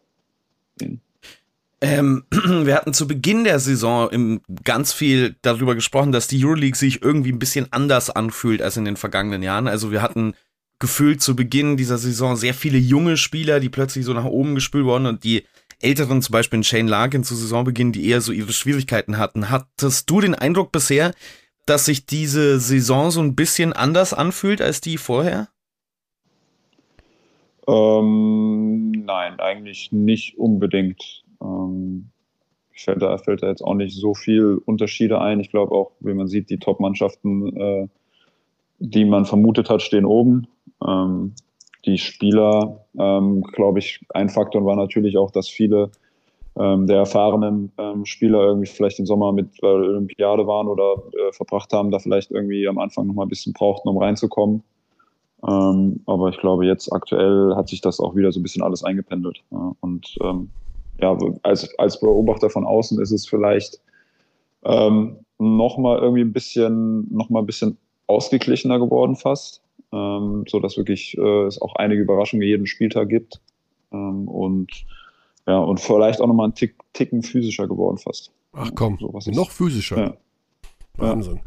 Ähm, wir hatten zu Beginn der Saison im, ganz viel darüber gesprochen, dass die Euroleague sich irgendwie ein bisschen anders anfühlt als in den vergangenen Jahren. Also wir hatten gefühlt zu Beginn dieser Saison sehr viele junge Spieler, die plötzlich so nach oben gespült wurden und die Älteren, zum Beispiel Shane Larkin zu Saisonbeginn, die eher so ihre Schwierigkeiten hatten. Hattest du den Eindruck bisher, dass sich diese Saison so ein bisschen anders anfühlt als die vorher? Ähm, nein, eigentlich nicht unbedingt. Ähm, fällt, da, fällt da jetzt auch nicht so viel Unterschiede ein. Ich glaube auch, wie man sieht, die Top-Mannschaften, äh, die man vermutet hat, stehen oben. Ähm, die Spieler, ähm, glaube ich, ein Faktor war natürlich auch, dass viele ähm, der erfahrenen ähm, Spieler irgendwie vielleicht den Sommer mit der Olympiade waren oder äh, verbracht haben, da vielleicht irgendwie am Anfang noch mal ein bisschen brauchten, um reinzukommen. Ähm, aber ich glaube, jetzt aktuell hat sich das auch wieder so ein bisschen alles eingependelt. Ja. Und ähm, ja, als, als Beobachter von außen ist es vielleicht ähm, noch mal irgendwie ein bisschen, noch mal ein bisschen ausgeglichener geworden fast ähm, so dass wirklich äh, es auch einige Überraschungen jeden Spieltag gibt ähm, und ja und vielleicht auch nochmal einen Tick, Ticken physischer geworden fast. Ach komm, so, noch physischer. Ja. Wahnsinn.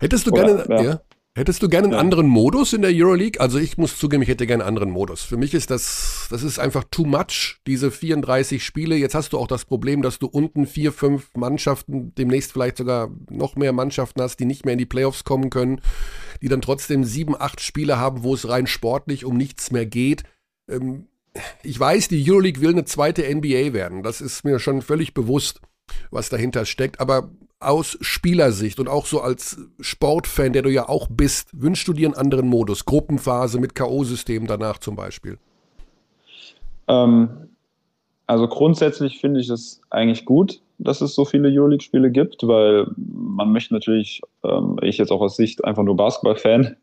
Hättest du Oder, gerne, ja. ja. Hättest du gerne einen anderen Modus in der Euroleague? Also ich muss zugeben, ich hätte gerne einen anderen Modus. Für mich ist das, das ist einfach too much, diese 34 Spiele. Jetzt hast du auch das Problem, dass du unten vier, fünf Mannschaften, demnächst vielleicht sogar noch mehr Mannschaften hast, die nicht mehr in die Playoffs kommen können, die dann trotzdem sieben, acht Spiele haben, wo es rein sportlich um nichts mehr geht. Ähm, ich weiß, die Euroleague will eine zweite NBA werden. Das ist mir schon völlig bewusst, was dahinter steckt. Aber aus Spielersicht und auch so als Sportfan, der du ja auch bist, wünschst du dir einen anderen Modus? Gruppenphase mit K.O.-System danach zum Beispiel? Ähm, also grundsätzlich finde ich es eigentlich gut, dass es so viele Euroleague-Spiele gibt, weil man möchte natürlich, ähm, ich jetzt auch aus Sicht einfach nur Basketball-Fan,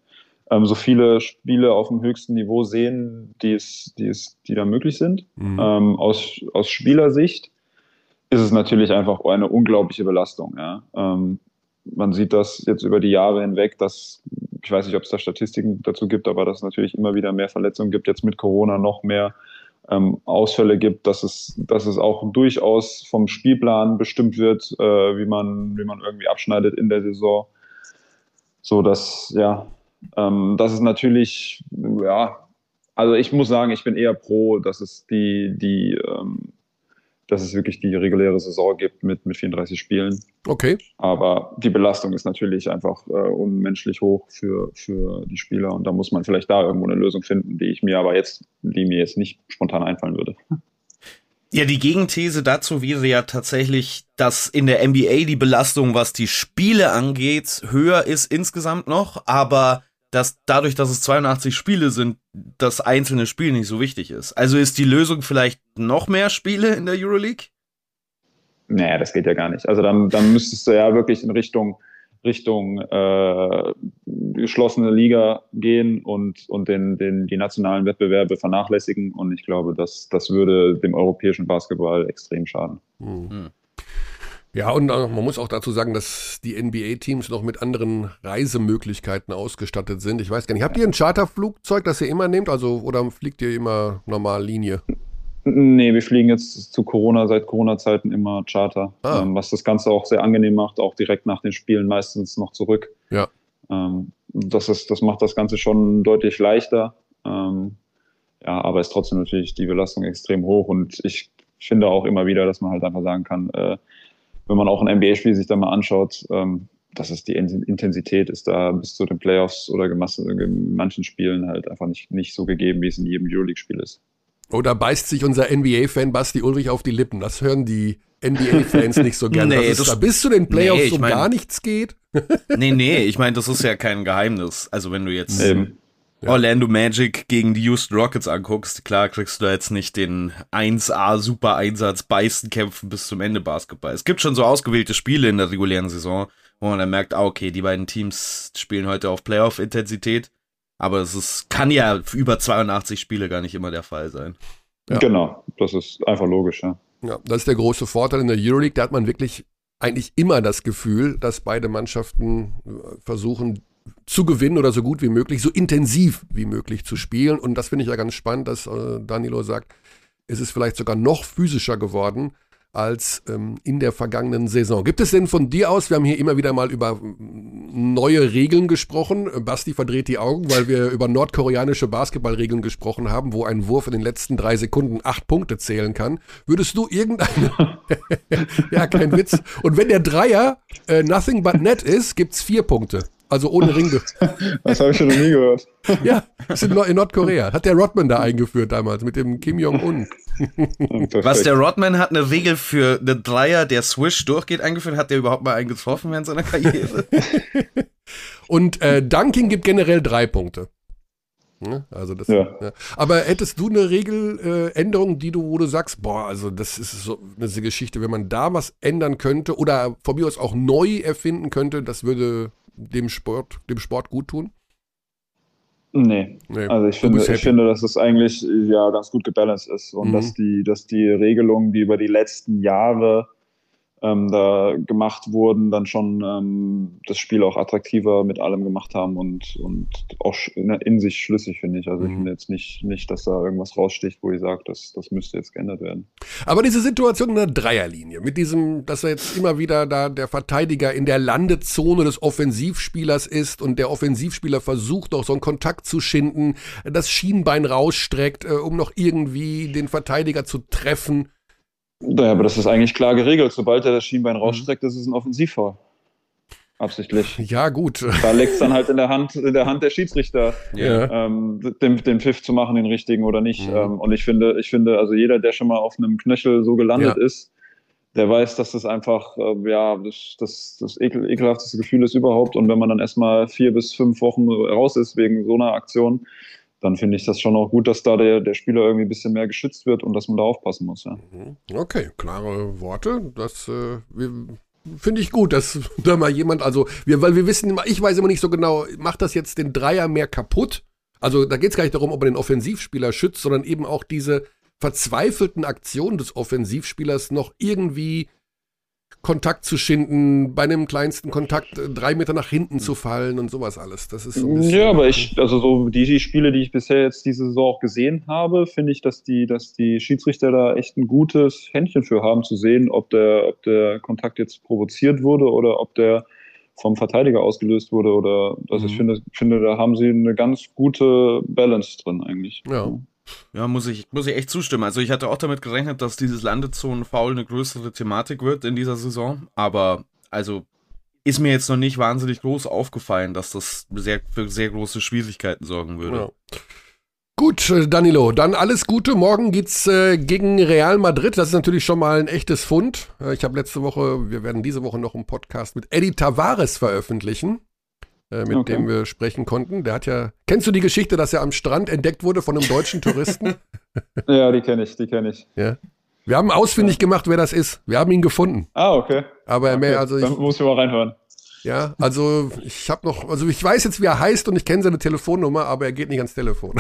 ähm, so viele Spiele auf dem höchsten Niveau sehen, die es, die es, die da möglich sind. Mhm. Ähm, aus, aus Spielersicht ist es natürlich einfach eine unglaubliche Belastung. Ja. Ähm, man sieht das jetzt über die Jahre hinweg, dass, ich weiß nicht, ob es da Statistiken dazu gibt, aber dass es natürlich immer wieder mehr Verletzungen gibt, jetzt mit Corona noch mehr ähm, Ausfälle gibt, dass es, dass es auch durchaus vom Spielplan bestimmt wird, äh, wie, man, wie man irgendwie abschneidet in der Saison. So dass, ja, ähm, das ist natürlich, ja, also ich muss sagen, ich bin eher pro, dass es die, die ähm, dass es wirklich die reguläre Saison gibt mit, mit 34 Spielen. Okay. Aber die Belastung ist natürlich einfach äh, unmenschlich hoch für, für die Spieler und da muss man vielleicht da irgendwo eine Lösung finden, die ich mir aber jetzt, die mir jetzt nicht spontan einfallen würde. Ja, die Gegenthese dazu wäre ja tatsächlich, dass in der NBA die Belastung, was die Spiele angeht, höher ist insgesamt noch, aber dass dadurch, dass es 82 Spiele sind, das einzelne Spiel nicht so wichtig ist. Also ist die Lösung vielleicht noch mehr Spiele in der Euroleague? Nee, das geht ja gar nicht. Also dann, dann müsstest du ja wirklich in Richtung, Richtung äh, geschlossene Liga gehen und, und den, den, die nationalen Wettbewerbe vernachlässigen. Und ich glaube, das, das würde dem europäischen Basketball extrem schaden. Mhm. Ja, und man muss auch dazu sagen, dass die NBA-Teams noch mit anderen Reisemöglichkeiten ausgestattet sind. Ich weiß gar nicht, habt ihr ein Charterflugzeug, das ihr immer nehmt? Also, oder fliegt ihr immer normal Linie? Nee, wir fliegen jetzt zu Corona, seit Corona-Zeiten immer Charter, ah. ähm, was das Ganze auch sehr angenehm macht, auch direkt nach den Spielen meistens noch zurück. Ja. Ähm, das, ist, das macht das Ganze schon deutlich leichter. Ähm, ja, aber ist trotzdem natürlich die Belastung extrem hoch und ich finde auch immer wieder, dass man halt einfach sagen kann, äh, wenn man auch ein NBA-Spiel sich da mal anschaut, ähm, das ist die Intensität, ist da bis zu den Playoffs oder in manchen Spielen halt einfach nicht, nicht so gegeben, wie es in jedem Euroleague-Spiel ist. Oder beißt sich unser NBA-Fan Basti Ulrich auf die Lippen? Das hören die NBA-Fans nicht so gerne. Nee, das da bis zu den Playoffs nee, um mein, gar nichts geht. nee, nee, ich meine, das ist ja kein Geheimnis. Also wenn du jetzt ähm, Orlando Magic gegen die Houston Rockets anguckst, klar kriegst du da jetzt nicht den 1A Super Einsatz beißen kämpfen bis zum Ende Basketball. Es gibt schon so ausgewählte Spiele in der regulären Saison, wo man dann merkt, ah, okay, die beiden Teams spielen heute auf Playoff Intensität, aber es ist, kann ja über 82 Spiele gar nicht immer der Fall sein. Ja. Genau, das ist einfach logisch, ja. Ja, das ist der große Vorteil in der Euroleague, da hat man wirklich eigentlich immer das Gefühl, dass beide Mannschaften äh, versuchen, zu gewinnen oder so gut wie möglich, so intensiv wie möglich zu spielen. Und das finde ich ja ganz spannend, dass äh, Danilo sagt, es ist vielleicht sogar noch physischer geworden als ähm, in der vergangenen Saison. Gibt es denn von dir aus, wir haben hier immer wieder mal über neue Regeln gesprochen, Basti verdreht die Augen, weil wir über nordkoreanische Basketballregeln gesprochen haben, wo ein Wurf in den letzten drei Sekunden acht Punkte zählen kann. Würdest du irgendeine, ja kein Witz, und wenn der Dreier äh, nothing but net ist, gibt's vier Punkte. Also ohne Ring. das habe ich schon noch nie gehört. ja, das ist in, Nordkorea. Hat der Rodman da eingeführt damals mit dem Kim Jong-un. Was der Rodman hat eine Regel für einen Dreier, der Swish durchgeht, eingeführt. Hat der überhaupt mal einen getroffen während seiner Karriere? Und äh, Dunking gibt generell drei Punkte. Also das, ja. ja. Aber hättest du eine Regeländerung, äh, die du, wo du sagst, boah, also das ist so eine Geschichte, wenn man da was ändern könnte oder von mir aus auch neu erfinden könnte, das würde dem Sport, dem Sport gut tun? Nee. nee. Also ich finde, ich finde, dass es eigentlich ja ganz gut gebalanced ist und mhm. dass die, dass die Regelungen, die über die letzten Jahre ähm, da gemacht wurden, dann schon ähm, das Spiel auch attraktiver mit allem gemacht haben und, und auch in, in sich schlüssig, finde ich. Also mhm. ich finde jetzt nicht, nicht, dass da irgendwas raussticht, wo ich sage, das, das müsste jetzt geändert werden. Aber diese Situation in der Dreierlinie, mit diesem, dass er jetzt immer wieder da der Verteidiger in der Landezone des Offensivspielers ist und der Offensivspieler versucht auch so einen Kontakt zu schinden, das Schienbein rausstreckt, äh, um noch irgendwie den Verteidiger zu treffen. Naja, aber das ist eigentlich klar geregelt. Sobald er das Schienbein mhm. rausstreckt, ist es ein Offensivfoul. Absichtlich. Ja, gut. Da liegt es dann halt in der Hand, in der Hand der Schiedsrichter, ja. ähm, den, den Pfiff zu machen, den richtigen oder nicht. Mhm. Ähm, und ich finde, ich finde, also jeder, der schon mal auf einem Knöchel so gelandet ja. ist, der weiß, dass das einfach, äh, ja, das, das, das ekel, ekelhafteste Gefühl ist überhaupt. Und wenn man dann erstmal vier bis fünf Wochen raus ist wegen so einer Aktion, dann finde ich das schon auch gut, dass da der, der Spieler irgendwie ein bisschen mehr geschützt wird und dass man da aufpassen muss. Ja. Mhm. Okay, klare Worte. Das äh, finde ich gut, dass da mal jemand, also, wir, weil wir wissen ich weiß immer nicht so genau, macht das jetzt den Dreier mehr kaputt? Also da geht es gar nicht darum, ob er den Offensivspieler schützt, sondern eben auch diese verzweifelten Aktionen des Offensivspielers noch irgendwie Kontakt zu schinden, bei einem kleinsten Kontakt äh, drei Meter nach hinten zu fallen und sowas alles. Das ist so ein bisschen, Ja, aber ich, also so die, die Spiele, die ich bisher jetzt diese Saison auch gesehen habe, finde ich, dass die, dass die Schiedsrichter da echt ein gutes Händchen für haben, zu sehen, ob der, ob der Kontakt jetzt provoziert wurde oder ob der vom Verteidiger ausgelöst wurde oder also mhm. ich finde, finde, da haben sie eine ganz gute Balance drin eigentlich. Ja. Ja, muss ich, muss ich echt zustimmen. Also ich hatte auch damit gerechnet, dass dieses Landezonen-Foul eine größere Thematik wird in dieser Saison. Aber also ist mir jetzt noch nicht wahnsinnig groß aufgefallen, dass das sehr, für sehr große Schwierigkeiten sorgen würde. Ja. Gut, äh, Danilo, dann alles Gute. Morgen geht's äh, gegen Real Madrid. Das ist natürlich schon mal ein echtes Fund. Äh, ich habe letzte Woche, wir werden diese Woche noch einen Podcast mit Eddie Tavares veröffentlichen. Äh, mit okay. dem wir sprechen konnten. Der hat ja. Kennst du die Geschichte, dass er am Strand entdeckt wurde von einem deutschen Touristen? ja, die kenne ich, die kenne ich. Ja. Wir haben ausfindig gemacht, wer das ist. Wir haben ihn gefunden. Ah, okay. Aber okay. mehr, also ich, Dann muss ich mal reinhören. Ja, also ich habe noch, also ich weiß jetzt, wie er heißt und ich kenne seine Telefonnummer, aber er geht nicht ans Telefon.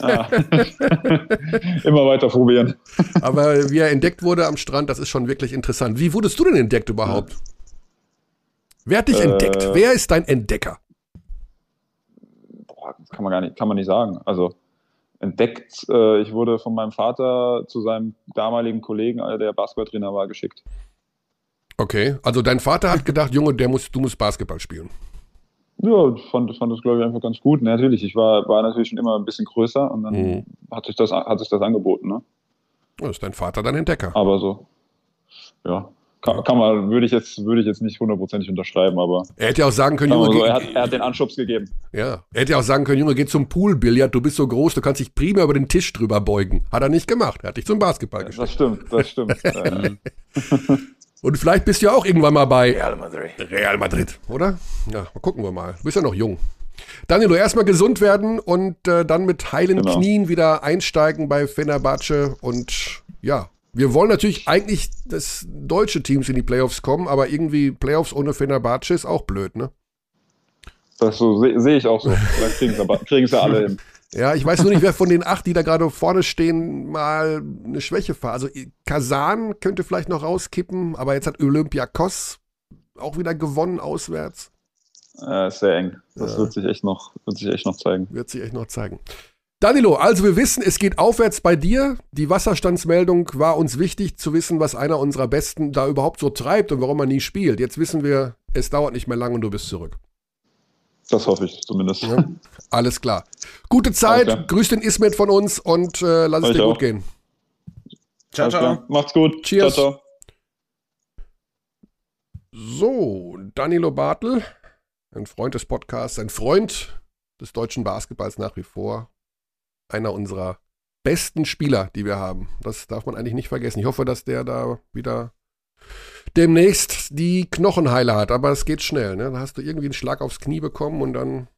Ah. Immer weiter probieren. aber wie er entdeckt wurde am Strand, das ist schon wirklich interessant. Wie wurdest du denn entdeckt überhaupt? Ja. Wer hat dich äh, entdeckt? Wer ist dein Entdecker? Boah, das kann man gar nicht, kann man nicht sagen. Also entdeckt, äh, ich wurde von meinem Vater zu seinem damaligen Kollegen, der Basketballtrainer war, geschickt. Okay, also dein Vater hat gedacht, Junge, der muss, du musst Basketball spielen. Ja, ich fand, fand das, glaube ich, einfach ganz gut. Natürlich, ich war, war natürlich schon immer ein bisschen größer und dann mhm. hat, sich das, hat sich das angeboten. Ne? Das ist dein Vater dein Entdecker. Aber so, ja, Kann, kann man, würde ich jetzt, würde ich jetzt nicht hundertprozentig unterschreiben, aber Er hätte ja auch sagen können, Junge, so, geh, er, hat, er hat den Anschubs gegeben. ja. Er hätte ja auch sagen können, Junge, geh zum Poolbillard, du bist so groß, du kannst dich prima über den Tisch drüber beugen. Hat er nicht gemacht. Er hat dich zum Basketball geschickt. Das stimmt, das stimmt. Und vielleicht bist du ja auch irgendwann mal bei Real Madrid. Real Madrid, oder? Ja, mal gucken wir mal. Du bist ja noch jung. Danilo, erstmal gesund werden und äh, dann mit heilen Genau. Knien wieder einsteigen bei Fenerbahce. Und ja, wir wollen natürlich eigentlich, dass deutsche Teams in die Playoffs kommen, aber irgendwie Playoffs ohne Fenerbahce ist auch blöd, ne? das so sehe seh ich auch so. Dann kriegen sie aber- kriegen sie alle hin. Ja, ich weiß nur nicht, wer von den acht, die da gerade vorne stehen, mal eine Schwäche war. Also Kasan könnte vielleicht noch rauskippen, aber jetzt hat Olympiakos auch wieder gewonnen auswärts. Äh, ist sehr eng. Das Ja. wird sich echt noch, wird sich echt noch zeigen. Wird sich echt noch zeigen. Danilo, also wir wissen, es geht aufwärts bei dir. Die Wasserstandsmeldung war uns wichtig zu wissen, was einer unserer Besten da überhaupt so treibt und warum er nie spielt. Jetzt wissen wir, es dauert nicht mehr lang und du bist zurück. Das hoffe ich zumindest. Ja. Alles klar. Gute Zeit, klar. grüß den Ismet von uns und äh, lass es Euch dir auch. gut gehen. Ciao, ciao. Macht's gut. Cheers. Ciao, ciao. So, Danilo Bartel, ein Freund des Podcasts, ein Freund des deutschen Basketballs nach wie vor. Einer unserer besten Spieler, die wir haben. Das darf man eigentlich nicht vergessen. Ich hoffe, dass der da wieder demnächst die Knochenheile hat, aber es geht schnell. Ne? Da hast du irgendwie einen Schlag aufs Knie bekommen und dann,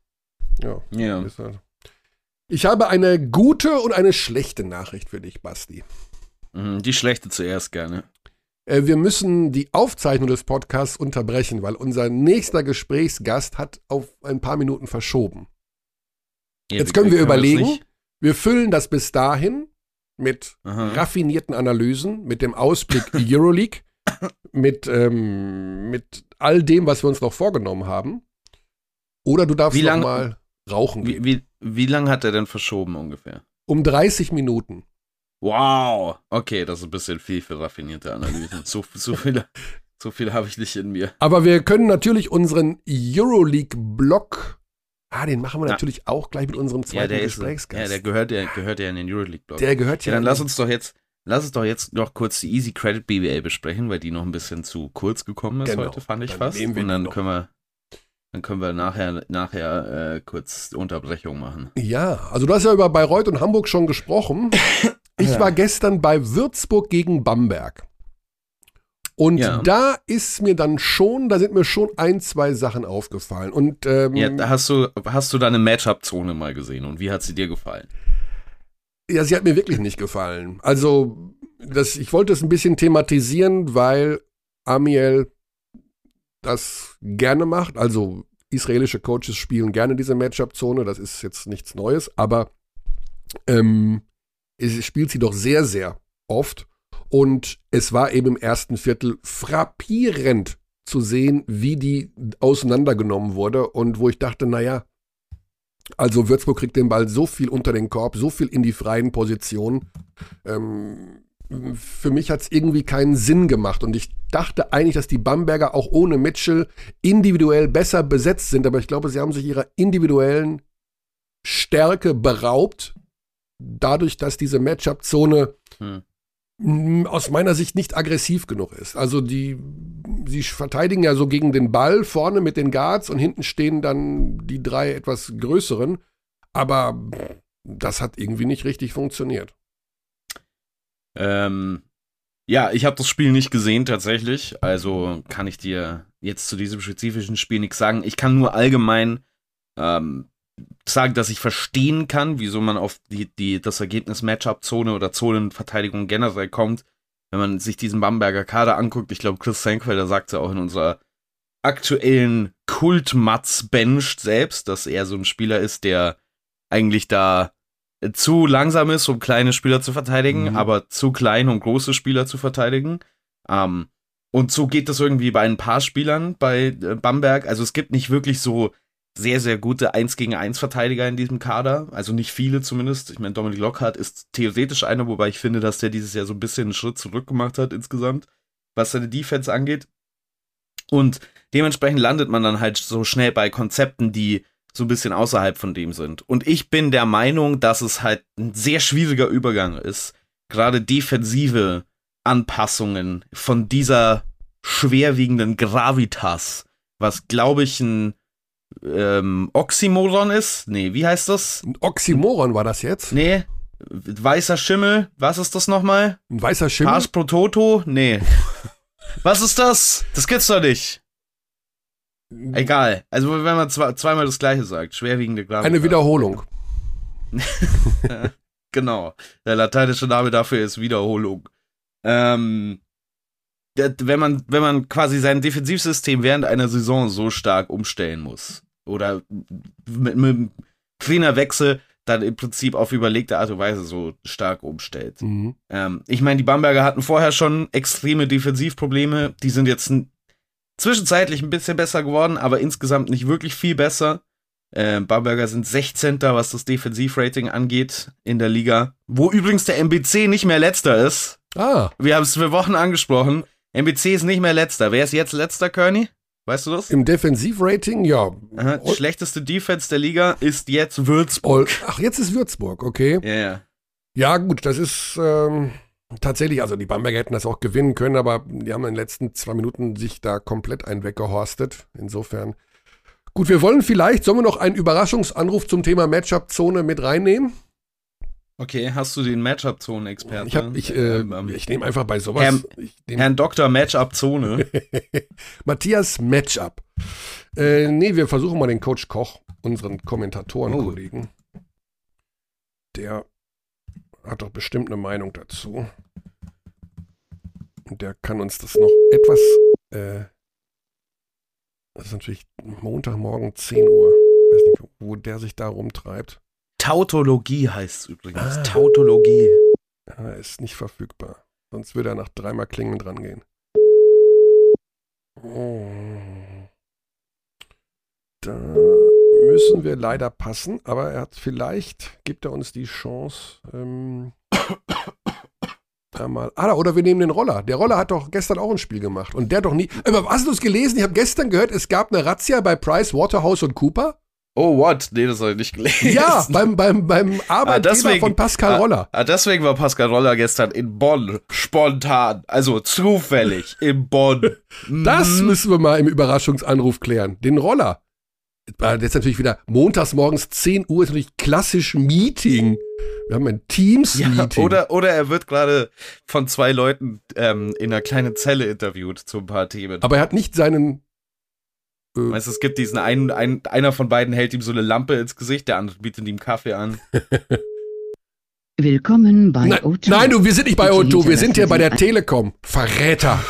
ja, Ja. halt. Ich habe eine gute und eine schlechte Nachricht für dich, Basti. Mhm, Die schlechte zuerst gerne. Äh, Wir müssen die Aufzeichnung des Podcasts unterbrechen, weil unser nächster Gesprächsgast hat auf ein paar Minuten verschoben. Ja, Jetzt können wir können das überlegen. Wir füllen das bis dahin mit Aha. raffinierten Analysen, mit dem Ausblick Euroleague, mit, ähm, mit all dem, was wir uns noch vorgenommen haben. Oder du darfst Wie noch lang- mal rauchen. Wie, wie, wie lange hat er denn verschoben ungefähr? Um 30 Minuten. Wow. Okay, das ist ein bisschen viel für raffinierte Analysen. so, so viel, so viel habe ich nicht in mir. Aber wir können natürlich unseren Euroleague-Block, ah, den machen wir Ja. natürlich auch gleich mit unserem Ja, zweiten ist, Gesprächsgast. ja, der gehört ja, gehört ja in den Euroleague-Blog. Der gehört Ja, dann lass uns doch jetzt, lass uns doch jetzt noch kurz die Easy Credit BBA besprechen, weil die noch ein bisschen zu kurz gekommen ist Genau. heute, fand ich Dann fast. Und dann noch. können wir, dann können wir nachher, nachher äh, kurz Unterbrechung machen. Ja, also du hast ja über Bayreuth und Hamburg schon gesprochen. Ich Ja. war gestern bei Würzburg gegen Bamberg. Und Ja. da ist mir dann schon, da sind mir schon ein, zwei Sachen aufgefallen. Und ähm, Ja, ja, da hast du, hast du deine Matchup-Zone mal gesehen und wie hat sie dir gefallen? sie hat mir wirklich nicht gefallen. Also, das, ich wollte es ein bisschen thematisieren, weil Amiel das gerne macht. Also, israelische Coaches spielen gerne diese Matchup-Zone. Das ist jetzt nichts Neues, aber ähm, es spielt sie doch sehr, sehr oft. Und es war eben im ersten Viertel frappierend zu sehen, wie die auseinandergenommen wurde und wo ich dachte, naja, also Würzburg kriegt den Ball so viel unter den Korb, so viel in die freien Positionen. Ähm, für mich hat es irgendwie keinen Sinn gemacht und ich dachte eigentlich, dass die Bamberger auch ohne Mitchell individuell besser besetzt sind, aber ich glaube, sie haben sich ihrer individuellen Stärke beraubt, dadurch, dass diese Matchup-Zone Hm. Aus meiner Sicht nicht aggressiv genug ist. Also die, sie verteidigen ja so gegen den Ball vorne mit den Guards und hinten stehen dann die drei etwas größeren, aber das hat irgendwie nicht richtig funktioniert. Ähm, ja, ich habe das Spiel nicht gesehen tatsächlich, also kann ich dir jetzt zu diesem spezifischen Spiel nichts sagen. Ich kann nur allgemein ähm, sagen, dass ich verstehen kann, wieso man auf die, die, das Ergebnis Matchup-Zone oder Zonenverteidigung generell kommt, wenn man sich diesen Bamberger Kader anguckt. Ich glaube, Chris Senkfelder sagt ja auch in unserer aktuellen Kult-Matz-Bench selbst, dass er so ein Spieler ist, der eigentlich da zu langsam ist, um kleine Spieler zu verteidigen, Mhm. aber zu klein, um große Spieler zu verteidigen. Ähm, und so geht das irgendwie bei ein paar Spielern bei äh, Bamberg. Also es gibt nicht wirklich so sehr, sehr gute 1 gegen 1 Verteidiger in diesem Kader. Also nicht viele zumindest. Ich meine, Dominik Lockhart ist theoretisch einer, wobei ich finde, dass der dieses Jahr so ein bisschen einen Schritt zurück gemacht hat insgesamt, was seine Defense angeht. Und dementsprechend landet man dann halt so schnell bei Konzepten, die so ein bisschen außerhalb von dem sind. Und ich bin der Meinung, dass es halt ein sehr schwieriger Übergang ist, gerade defensive Anpassungen von dieser schwerwiegenden Gravitas, was glaube ich ein ähm, Oxymoron ist. Nee, wie heißt das? Ein Oxymoron war das jetzt? Nee, weißer Schimmel, was ist das nochmal? Ein weißer Schimmel? Pars pro Toto? Nee. was ist das? Das gibt's doch nicht. Egal. Also wenn man zwei, zweimal das gleiche sagt, schwerwiegende Gravitas. Eine Wiederholung. genau. Der lateinische Name dafür ist Wiederholung. Ähm, wenn man, wenn man quasi sein Defensivsystem während einer Saison so stark umstellen muss oder mit, mit einem Trainerwechsel dann im Prinzip auf überlegte Art und Weise so stark umstellt. Mhm. Ähm, ich meine, die Bamberger hatten vorher schon extreme Defensivprobleme. Die sind jetzt zwischenzeitlich ein bisschen besser geworden, aber insgesamt nicht wirklich viel besser. Ähm, Bamberger sind 16. was das Defensivrating angeht in der Liga. Wo übrigens der MBC nicht mehr letzter ist. Ah, Wir haben es für Wochen angesprochen. MBC ist nicht mehr letzter. Wer ist jetzt letzter, Kearney? Weißt du das? im Defensivrating, ja. Aha, schlechteste Defense der Liga ist jetzt Würzburg. Ach, jetzt ist Würzburg, okay. Ja, ja. Ja, gut, das ist ähm, tatsächlich, also die Bamberger hätten das auch gewinnen können, aber die haben in den letzten zwei Minuten sich da komplett einen weggehorstet. Insofern. Gut, wir wollen vielleicht, sollen wir noch einen Überraschungsanruf zum Thema Matchup-Zone mit reinnehmen? Okay, hast du den Matchup-Zonen-Experten? Ich, hab, ich, äh, Ähm, ich nehme einfach bei sowas Herrn- ich nehm Herrn Dr. Matchup-Zone. Matthias Matchup. Äh, nee, wir versuchen mal den Coach Koch, unseren Kommentatorenkollegen. Der hat doch bestimmt eine Meinung dazu. Und der kann uns das noch etwas. Äh, das ist natürlich Montagmorgen 10 Uhr. Weiß nicht, wo der sich da rumtreibt. Tautologie heißt es übrigens. Ah. Tautologie. Er ist nicht verfügbar. Sonst würde er nach dreimal Klingeln dran gehen. Oh. Da müssen wir leider passen, aber er hat vielleicht, gibt er uns die Chance, ähm, einmal. Ah, oder wir nehmen den Roller. Der Roller hat doch gestern auch ein Spiel gemacht. Und der doch nie. Aber hast du es gelesen? Ich habe gestern gehört, es gab eine Razzia bei Price, Waterhouse und Cooper. Oh, what? Nee, das habe ich nicht gelesen. Ja, beim, beim, beim Arbeitgeber deswegen- von Pascal Roller. Ah, deswegen war Pascal Roller gestern in Bonn. Spontan. Also zufällig in Bonn. Das Mhm. müssen wir mal im Überraschungsanruf klären. Den Roller. Jetzt natürlich wieder montags morgens 10 Uhr ist natürlich klassisch Meeting. Wir haben ein Ja, Teams-Meeting. oder, oder er wird gerade von zwei Leuten ähm, in einer kleinen Zelle interviewt zu ein paar Themen. Aber er hat nicht seinen. Äh, Weißt du, es gibt diesen einen, einen, einer von beiden hält ihm so eine Lampe ins Gesicht, der andere bietet ihm Kaffee an. Willkommen bei nein, O2. nein, du, wir sind nicht bei Bitte O2, wir sind hier bei der ein- Telekom. Verräter.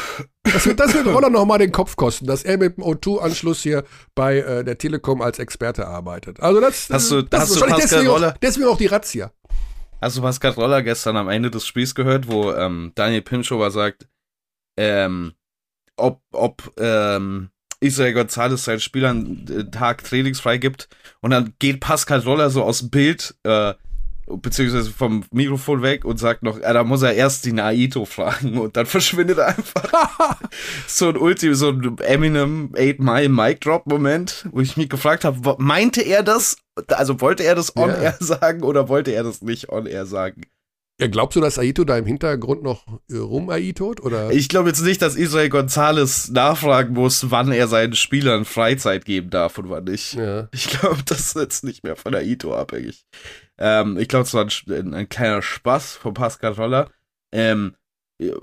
Das wird, das wird Roller nochmal den Kopf kosten, dass er mit dem O2-Anschluss hier bei äh, der Telekom als Experte arbeitet. Also das, Hast du- das hast du wahrscheinlich Pascal deswegen, auch, Roller? deswegen auch die Razzia. Hast du Pascal Roller gestern am Ende des Spiels gehört, wo ähm, Daniel Pinchover sagt, ähm, ob, ob ähm, Israel Gonzalez seinen Spielern einen Tag trainingsfrei gibt und dann geht Pascal Roller so aus dem Bild, äh, beziehungsweise vom Mikrofon weg und sagt noch, ja, da muss er erst die Naito fragen und dann verschwindet er einfach. so ein Ulti, so ein Eminem 8 Mile Mic Drop Moment, wo ich mich gefragt habe, meinte er das? Also wollte er das on Ja. air sagen oder wollte er das nicht on air sagen? Ja, glaubst du, dass Aito da im Hintergrund noch äh, rum-Aitot? Oder? Ich glaube jetzt nicht, dass Israel Gonzalez nachfragen muss, wann er seinen Spielern Freizeit geben darf und wann nicht. ja. Ich glaube, das ist jetzt nicht mehr von der Ito abhängig. Ähm, ich glaube, es war ein, ein kleiner Spaß von Pascal Roller. Ähm,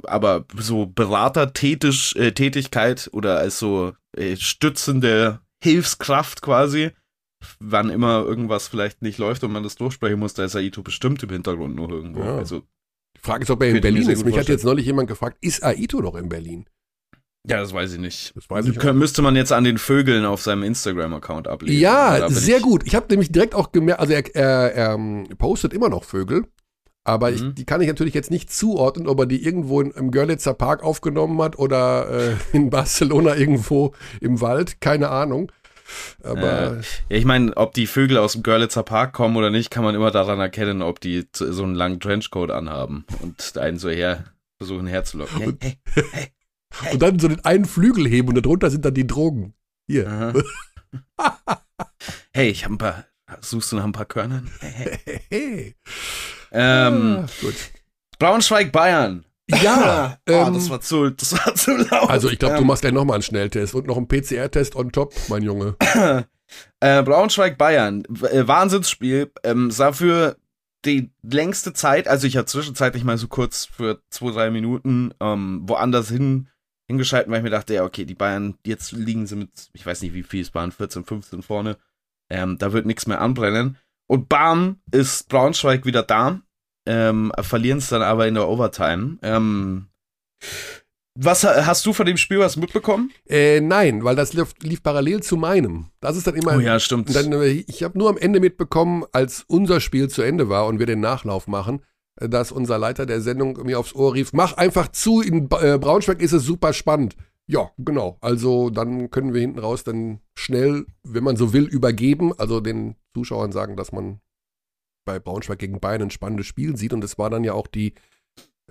aber so Beratertätig, äh, Tätigkeit oder als so äh, stützende Hilfskraft quasi, wann immer irgendwas vielleicht nicht läuft und man das durchsprechen muss, da ist Aito bestimmt im Hintergrund noch irgendwo. Ja. Also, Die Frage ist, ob er in ich Berlin ist. Mich hat vorstellen. jetzt neulich jemand gefragt, ist Aito noch in Berlin? ja, das weiß ich nicht. Das weiß ich. Müsste man jetzt an den Vögeln auf seinem Instagram-Account ablesen. Ja, sehr ich- gut. Ich habe nämlich direkt auch gemerkt, also er, er, er ähm, postet immer noch Vögel, aber ich, Mhm. die kann ich natürlich jetzt nicht zuordnen, ob er die irgendwo in, im Görlitzer Park aufgenommen hat oder äh, in Barcelona irgendwo im Wald, keine Ahnung. Aber Ja, ich meine, ob die Vögel aus dem Görlitzer Park kommen oder nicht, kann man immer daran erkennen, ob die so einen langen Trenchcoat anhaben und einen so her versuchen herzulocken. Hey, hey, hey. und dann so den einen Flügel heben und darunter sind dann die Drogen. Hier. Hey, ich habe ein paar. Suchst du nach ein paar Körnern? Hey. Ähm, Ah, gut. Braunschweig Bayern. Ja, ah, ähm, das war zu, das war zu laut. Also ich glaube, du Ähm, machst gleich nochmal einen Schnelltest und noch einen PCR-Test on top, mein Junge. Äh, Braunschweig Bayern, W- äh, Wahnsinnsspiel, ähm, sah für die längste Zeit, also ich habe zwischenzeitlich mal so kurz für zwei, drei Minuten ähm, woanders hin hingeschalten, weil ich mir dachte, ja, okay, die Bayern, jetzt liegen sie mit, ich weiß nicht wie viel es waren, 14, 15 vorne, ähm, da wird nichts mehr anbrennen. Und bam, ist Braunschweig wieder da, ähm, verlieren es dann aber in der Overtime. Ähm, was ha- hast du von dem Spiel was mitbekommen? Äh, nein, weil das lief, lief parallel zu meinem. Das ist dann immer. Oh ja, stimmt. Dann, äh, ich habe nur am Ende mitbekommen, als unser Spiel zu Ende war und wir den Nachlauf machen, äh, dass unser Leiter der Sendung mir aufs Ohr rief: Mach einfach zu, in äh, Braunschweig ist es super spannend. Ja, genau. Also dann können wir hinten raus dann schnell, wenn man so will, übergeben. Also den Zuschauern sagen, dass man bei Braunschweig gegen Bayern ein spannendes Spiel sieht. Und es war dann ja auch die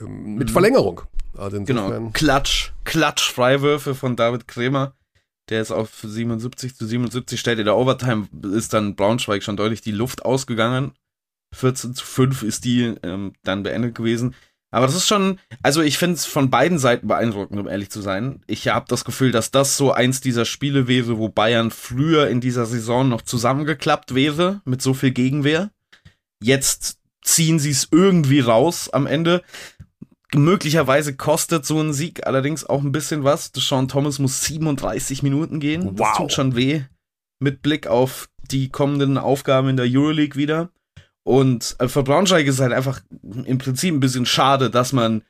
ähm, mit Mhm. Verlängerung. Also. Genau, Klatsch, Klatsch-Freiwürfe von David Kremer. Der ist auf 77 zu 77 stellt. In der Overtime ist dann Braunschweig schon deutlich die Luft ausgegangen. 14 zu 5 ist die ähm, dann beendet gewesen. Aber das ist schon, also ich finde es von beiden Seiten beeindruckend, um ehrlich zu sein. Ich habe das Gefühl, dass das so eins dieser Spiele wäre, wo Bayern früher in dieser Saison noch zusammengeklappt wäre, mit so viel Gegenwehr. Jetzt ziehen sie es irgendwie raus am Ende. Möglicherweise kostet so ein Sieg allerdings auch ein bisschen was. Sean Thomas muss 37 Minuten gehen. Das Wow. tut schon weh. Mit Blick auf die kommenden Aufgaben in der Euroleague wieder. Und äh, für Braunschweig ist es halt einfach im Prinzip ein bisschen schade, dass man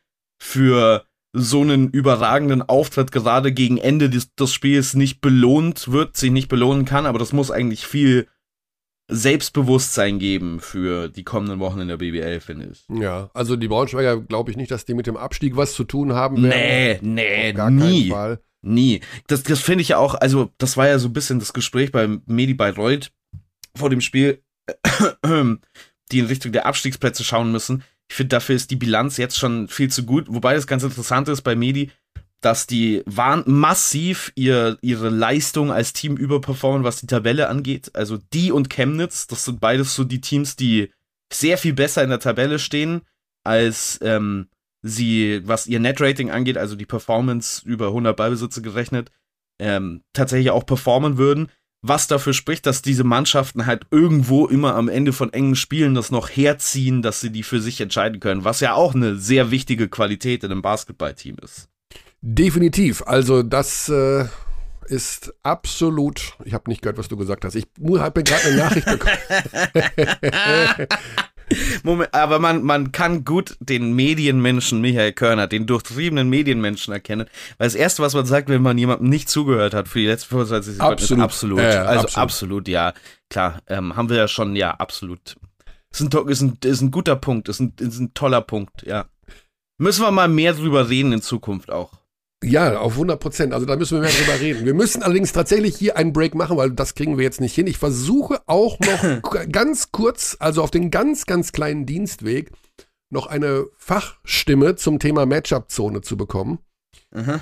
für so einen überragenden Auftritt gerade gegen Ende des, des Spiels nicht belohnt wird, sich nicht belohnen kann, aber das muss eigentlich viel Selbstbewusstsein geben für die kommenden Wochen in der BBL, finde ich. Ja, also die Braunschweiger glaube ich nicht, dass die mit dem Abstieg was zu tun haben Nee, nee, Auf gar nie. keinen Fall. Nie. Das, das finde ich ja auch, also das war ja so ein bisschen das Gespräch beim Medi Bayreuth vor dem Spiel, die in Richtung der Abstiegsplätze schauen müssen. Ich finde, dafür ist die Bilanz jetzt schon viel zu gut. Wobei das ganz interessant ist bei Medi, dass die waren massiv ihr, ihre Leistung als Team überperformen, was die Tabelle angeht. Also die und Chemnitz, das sind beides so die Teams, die sehr viel besser in der Tabelle stehen, als ähm, sie, was ihr Net-Rating angeht, also die Performance über 100 Ballbesitze gerechnet, ähm, tatsächlich auch performen würden. Was dafür spricht, dass diese Mannschaften halt irgendwo immer am Ende von engen Spielen das noch herziehen, dass sie die für sich entscheiden können, was ja auch eine sehr wichtige Qualität in einem Basketballteam ist. Definitiv. Also das äh, ist absolut. Ich habe nicht gehört, was du gesagt hast. Ich habe gerade eine Nachricht bekommen. Moment, aber man, man kann gut den Medienmenschen Michael Körner, den durchtriebenen Medienmenschen erkennen, weil das Erste, was man sagt, wenn man jemandem nicht zugehört hat für die letzten 25 Sekunden, Absolut. ist absolut. Ja, also absolut. absolut. ja. Klar, ähm, haben wir ja schon, ja, absolut. Ist ein, ist ein, ist ein guter Punkt, ist ein, ist ein toller Punkt, ja. Müssen wir mal mehr drüber reden in Zukunft auch. Ja, auf 100 Prozent. Also da müssen wir mehr drüber reden. Wir müssen allerdings tatsächlich hier einen Break machen, weil das kriegen wir jetzt nicht hin. Ich versuche auch noch ganz kurz, also auf den ganz, ganz kleinen Dienstweg, noch eine Fachstimme zum Thema Matchup-Zone zu bekommen,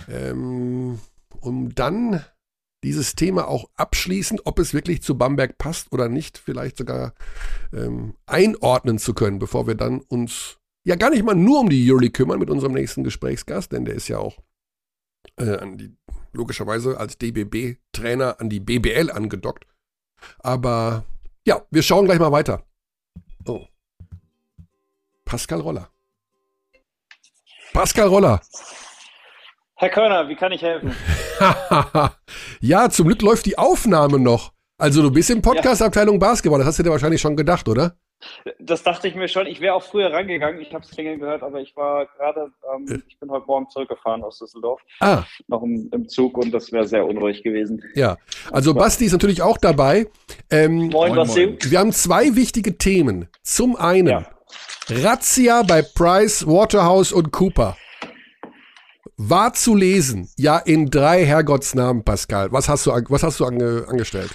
ähm, um dann dieses Thema auch abschließend, ob es wirklich zu Bamberg passt oder nicht, vielleicht sogar ähm, einordnen zu können, bevor wir dann uns ja gar nicht mal nur um die Euroleague kümmern mit unserem nächsten Gesprächsgast, denn der ist ja auch äh, an die, logischerweise als DBB-Trainer an die BBL angedockt. Aber ja, wir schauen gleich mal weiter. Oh. Pascal Roller. Pascal Roller. Herr Körner, wie kann ich helfen? ja, zum Glück läuft die Aufnahme noch. Also du bist in Podcast-Abteilung Basketball, das hast du dir wahrscheinlich schon gedacht, oder? Das dachte ich mir schon. Ich wäre auch früher rangegangen. Ich habe es klingeln gehört, aber ich war gerade, ähm, ich bin heute Morgen zurückgefahren aus Düsseldorf, Ah, noch im, im Zug und das wäre sehr unruhig gewesen. ja. Also Basti ist natürlich auch dabei. Ähm, Moin, Moin, Basti. moin. wir haben zwei wichtige Themen. Zum einen Ja. Razzia bei Price, Waterhouse und Cooper. War zu lesen, ja in drei Herrgottsnamen, Pascal. Was hast du, was hast du ange, angestellt?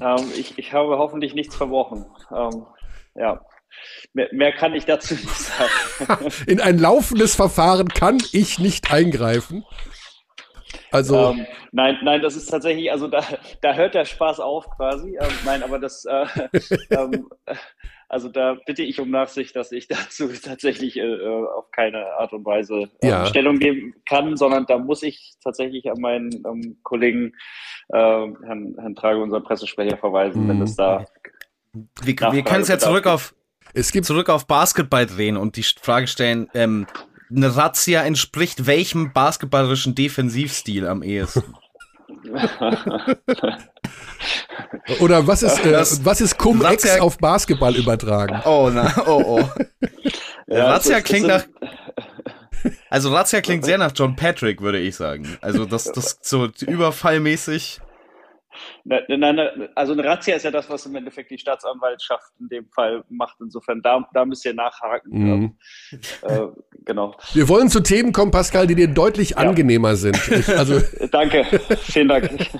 Ähm, ich, ich habe hoffentlich nichts verbrochen. Ähm, ja. Mehr, mehr kann ich dazu nicht sagen. In ein laufendes Verfahren kann ich nicht eingreifen. Also, Ähm, nein, nein, das ist tatsächlich, also da, da hört der Spaß auf quasi. Ähm, nein, aber das, äh, ähm, Also da bitte ich um Nachsicht, dass ich dazu tatsächlich äh, auf keine Art und Weise äh, Ja. Stellung geben kann, sondern da muss ich tatsächlich an meinen ähm, Kollegen äh, Herrn, Herrn Trage, unseren Pressesprecher, verweisen, wenn Mhm. es da Wir, wir können es ja zurück auf, Es gibt zurück auf Basketball drehen und die Frage stellen, ähm, eine Razzia entspricht welchem basketballerischen Defensivstil am ehesten? oder was ist äh, Das- was ist Cum-Ex Razzia- auf Basketball übertragen? Oh, na, oh, oh. Ja, Razzia ist- klingt nach, also Razzia klingt sehr nach John Patrick, würde ich sagen. Also das, das so überfallmäßig. Nein, nein, nein, also eine Razzia ist ja das, was im Endeffekt die Staatsanwaltschaft in dem Fall macht. Insofern, da, da müsst ihr nachhaken. Mhm. Äh, genau. Wir wollen zu Themen kommen, Pascal, die dir deutlich angenehmer sind. Ich, also Danke, vielen Dank.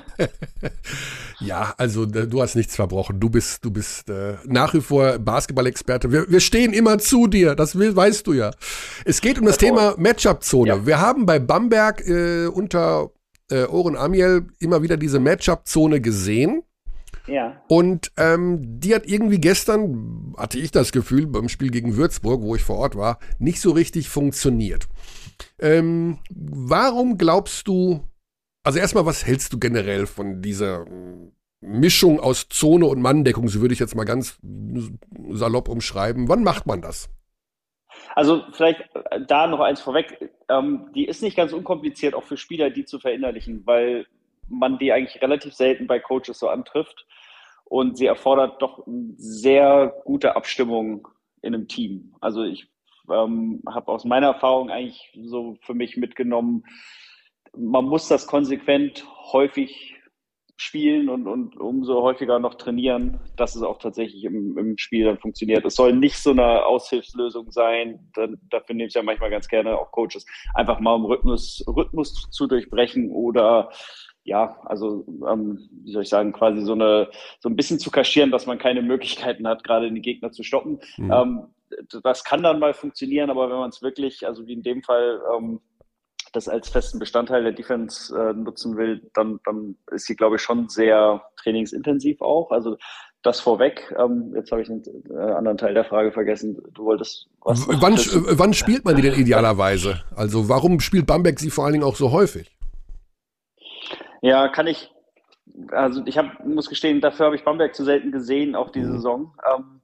Ja, also äh, du hast nichts verbrochen. Du bist, du bist äh, nach wie vor Basketball-Experte. Wir, wir stehen immer zu dir, das will, weißt du ja. Es geht um das Thema Matchup-Zone. Ja. Wir haben bei Bamberg äh, unter äh, Oren Amiel immer wieder diese Matchup-Zone gesehen. Ja. Und ähm, die hat irgendwie gestern, hatte ich das Gefühl, beim Spiel gegen Würzburg, wo ich vor Ort war, nicht so richtig funktioniert. Ähm, warum glaubst du, also erstmal, was hältst du generell von dieser Mischung aus Zone und Manndeckung, so würde ich jetzt mal ganz salopp umschreiben. Wann macht man das? Also vielleicht äh, da noch eins vorweg. Ähm, die ist nicht ganz unkompliziert, auch für Spieler, die zu verinnerlichen, weil man die eigentlich relativ selten bei Coaches so antrifft. Und sie erfordert doch sehr gute Abstimmung in einem Team. Also ich ähm, habe aus meiner Erfahrung eigentlich so für mich mitgenommen, man muss das konsequent häufig spielen und, und umso häufiger noch trainieren, dass es auch tatsächlich im, im Spiel dann funktioniert. Es soll nicht so eine Aushilfslösung sein. Dann, dafür nehme ich ja manchmal ganz gerne auch Coaches, einfach mal um Rhythmus, Rhythmus zu durchbrechen oder ja, also ähm, wie soll ich sagen, quasi so eine so ein bisschen zu kaschieren, dass man keine Möglichkeiten hat, gerade den Gegner zu stoppen. Mhm. Ähm, das kann dann mal funktionieren, aber wenn man es wirklich, also wie in dem Fall, ähm, das als festen Bestandteil der Defense äh, nutzen will, dann, dann ist sie, glaube ich, schon sehr trainingsintensiv auch. Also das vorweg. Ähm, jetzt habe ich einen äh, anderen Teil der Frage vergessen. Du wolltest was? Wann, äh, wann spielt man die denn idealerweise? Also warum spielt Bamberg sie vor allen Dingen auch so häufig? Ja, kann ich. Also ich hab, muss gestehen, dafür habe ich Bamberg zu selten gesehen, auch diese Mhm. Saison. Ähm,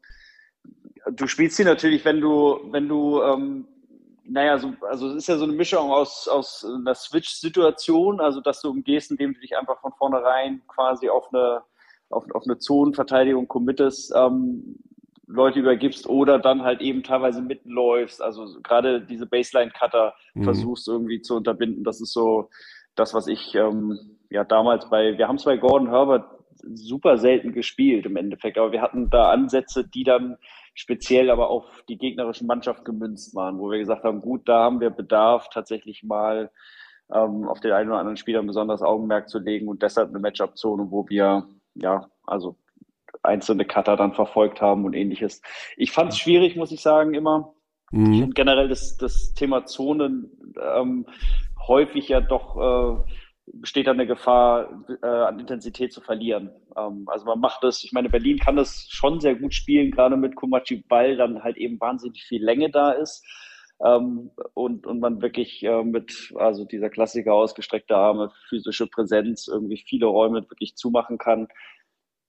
du spielst sie natürlich, wenn du, wenn du, ähm, naja, so, also es ist ja so eine Mischung aus, aus einer Switch-Situation, also dass du umgehst, indem du dich einfach von vornherein quasi auf eine, auf, auf eine Zonenverteidigung committest, ähm, Leute übergibst oder dann halt eben teilweise mitläufst. Also gerade diese Baseline-Cutter Mhm. versuchst irgendwie zu unterbinden. Das ist so das, was ich ähm, ja damals bei, wir haben es bei Gordon Herbert super selten gespielt im Endeffekt, aber wir hatten da Ansätze, die dann speziell aber auf die gegnerische Mannschaft gemünzt waren, wo wir gesagt haben, gut, da haben wir Bedarf, tatsächlich mal ähm, auf den einen oder anderen Spieler ein besonderes Augenmerk zu legen und deshalb eine Matchup-Zone, wo wir ja, also einzelne Cutter dann verfolgt haben und ähnliches. Ich fand es schwierig, muss ich sagen, immer. Ich Mhm. finde generell das, das Thema Zonen ähm, häufig ja doch äh, besteht da eine Gefahr, äh, an Intensität zu verlieren. Ähm, also man macht das, ich meine, Berlin kann das schon sehr gut spielen, gerade mit Kumachi Ball dann halt eben wahnsinnig viel Länge da ist. Ähm, und, und man wirklich äh, mit, also dieser Klassiker ausgestreckte Arme, physische Präsenz, irgendwie viele Räume wirklich zumachen kann.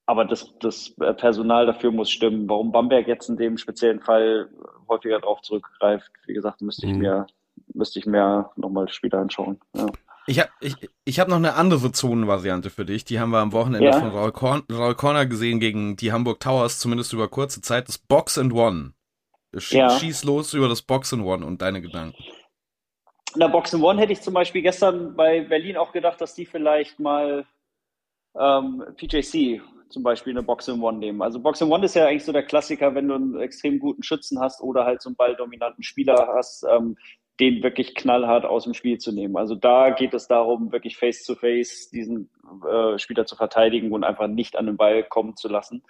Aber das, das Personal dafür muss stimmen. Warum Bamberg jetzt in dem speziellen Fall häufiger darauf zurückgreift, wie gesagt, müsste ich Mhm. mir, müsste ich mir nochmal später anschauen. Ja. Ich habe ich, ich hab noch eine andere Zonenvariante für dich. Die haben wir am Wochenende Ja. von Raul, Korn, Raul Corner gesehen gegen die Hamburg Towers, zumindest über kurze Zeit. Das Box and One. Sch Ja. Schieß los über das Box and One und deine Gedanken. In der Boxen One hätte ich zum Beispiel gestern bei Berlin auch gedacht, dass die vielleicht mal ähm, PJC zum Beispiel eine Boxen One nehmen. Also Boxen One ist ja eigentlich so der Klassiker, wenn du einen extrem guten Schützen hast oder halt so einen balldominanten Spieler hast, ähm, den wirklich knallhart aus dem Spiel zu nehmen. Also da geht es darum, wirklich face-to-face diesen äh, Spieler zu verteidigen und einfach nicht an den Ball kommen zu lassen.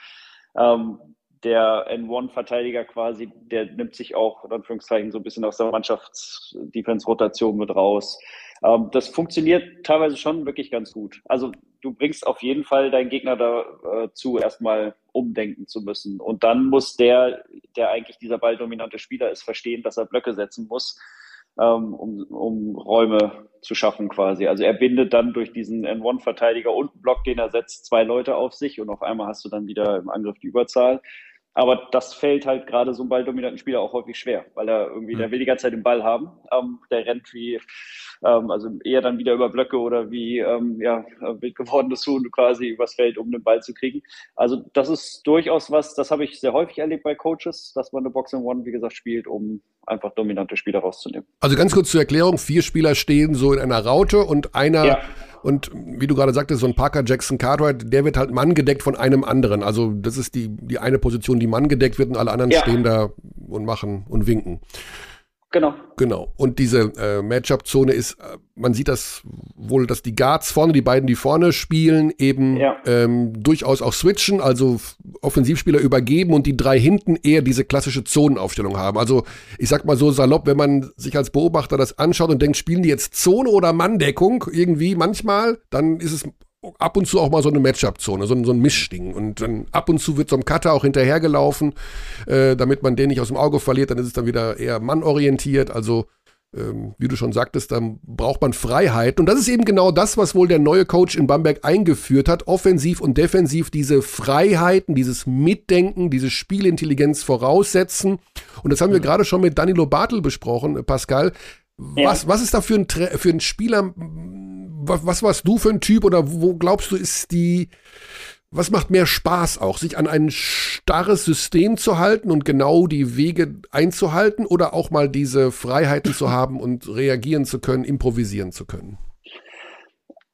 Ähm, der N1-Verteidiger quasi, der nimmt sich auch, in Anführungszeichen, so ein bisschen aus der Mannschafts-Defense-Rotation mit raus. Ähm, das funktioniert teilweise schon wirklich ganz gut. Also du bringst auf jeden Fall deinen Gegner dazu, äh, erstmal umdenken zu müssen. Und dann muss der, der eigentlich dieser balldominante Spieler ist, verstehen, dass er Blöcke setzen muss, ähm, um, um Räume zu schaffen quasi. Also er bindet dann durch diesen N1-Verteidiger und Block, den er setzt, zwei Leute auf sich und auf einmal hast du dann wieder im Angriff die Überzahl. Aber das fällt halt gerade so einem balldominanten Spieler auch häufig schwer, weil er irgendwie, der will die ganze Zeit den Ball haben. Ähm, der rennt wie, ähm, also eher dann wieder über Blöcke oder wie, ähm, ja, wild gewordenes Huhn quasi übers Feld, um den Ball zu kriegen. Also das ist durchaus was, das habe ich sehr häufig erlebt bei Coaches, dass man eine Box in One, wie gesagt, spielt, um einfach dominante Spieler rauszunehmen. Also ganz kurz zur Erklärung, vier Spieler stehen so in einer Raute und einer ja und wie du gerade sagtest, so ein Parker Jackson Cartwright, der wird halt Mann gedeckt von einem anderen. Also das ist die, die eine Position, die Mann gedeckt wird und alle anderen ja. stehen da und machen und winken. Genau. Genau. Und diese äh, Matchup-Zone ist, äh, man sieht das wohl, dass die Guards vorne, die beiden, die vorne spielen, eben ja. ähm, durchaus auch switchen, also Offensivspieler übergeben und die drei hinten eher diese klassische Zonenaufstellung haben. Also ich sag mal so salopp, wenn man sich als Beobachter das anschaut und denkt, spielen die jetzt Zone oder Manndeckung irgendwie manchmal, dann ist es ab und zu auch mal so eine Matchup-Zone, so, so, ein Mischding. Und dann ab und zu wird so ein Cutter auch hinterhergelaufen, äh, damit man den nicht aus dem Auge verliert. Dann ist es dann wieder eher mannorientiert. Also, ähm, wie du schon sagtest, dann braucht man Freiheit. Und das ist eben genau das, was wohl der neue Coach in Bamberg eingeführt hat. Offensiv und defensiv diese Freiheiten, dieses Mitdenken, diese Spielintelligenz voraussetzen. Und das haben wir mhm. gerade schon mit Danilo Bartel besprochen, Pascal. Ja. Was, was ist da für ein, für ein Spieler, was, was warst du für ein Typ oder wo glaubst du ist die, was macht mehr Spaß auch, sich an ein starres System zu halten und genau die Wege einzuhalten oder auch mal diese Freiheiten zu haben und reagieren zu können, improvisieren zu können?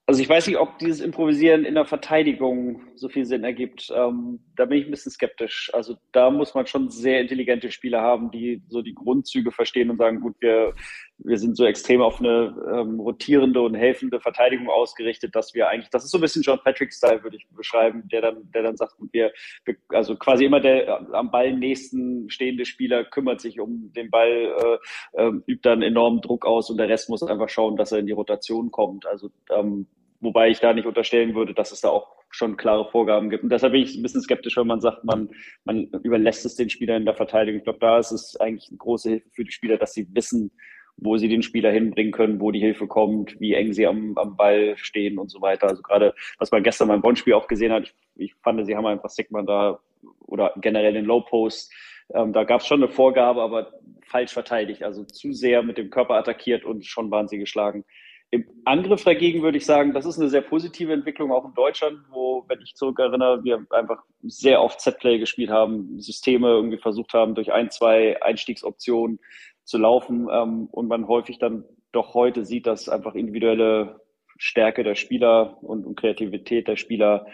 Also ich weiß nicht, ob dieses Improvisieren in der Verteidigung so viel Sinn ergibt. Ähm, da bin ich ein bisschen skeptisch. Also da muss man schon sehr intelligente Spieler haben, die so die Grundzüge verstehen und sagen, gut, wir, wir sind so extrem auf eine ähm, rotierende und helfende Verteidigung ausgerichtet, dass wir eigentlich, das ist so ein bisschen John Patrick-Style, würde ich beschreiben, der dann, der dann sagt, wir, wir, also quasi immer der am Ball nächsten stehende Spieler kümmert sich um den Ball, äh, äh, übt dann enormen Druck aus und der Rest muss einfach schauen, dass er in die Rotation kommt. Also ähm, wobei ich da nicht unterstellen würde, dass es da auch schon klare Vorgaben gibt. Und deshalb bin ich ein bisschen skeptisch, wenn man sagt, man, man überlässt es den Spielern in der Verteidigung. Ich glaube, da ist es eigentlich eine große Hilfe für die Spieler, dass sie wissen, wo sie den Spieler hinbringen können, wo die Hilfe kommt, wie eng sie am, am Ball stehen und so weiter. Also gerade, was man gestern beim Bonn-Spiel auch gesehen hat, ich, ich fand, sie haben einfach Sigmund da oder generell den Low Post. Ähm, da gab es schon eine Vorgabe, aber falsch verteidigt. Also zu sehr mit dem Körper attackiert und schon waren sie geschlagen. Im Angriff dagegen würde ich sagen, das ist eine sehr positive Entwicklung auch in Deutschland, wo, wenn ich zurückerinnere, wir einfach sehr oft Z-Play gespielt haben, Systeme irgendwie versucht haben, durch ein, zwei Einstiegsoptionen zu laufen ähm, und man häufig dann doch heute sieht, dass einfach individuelle Stärke der Spieler und, und Kreativität der Spieler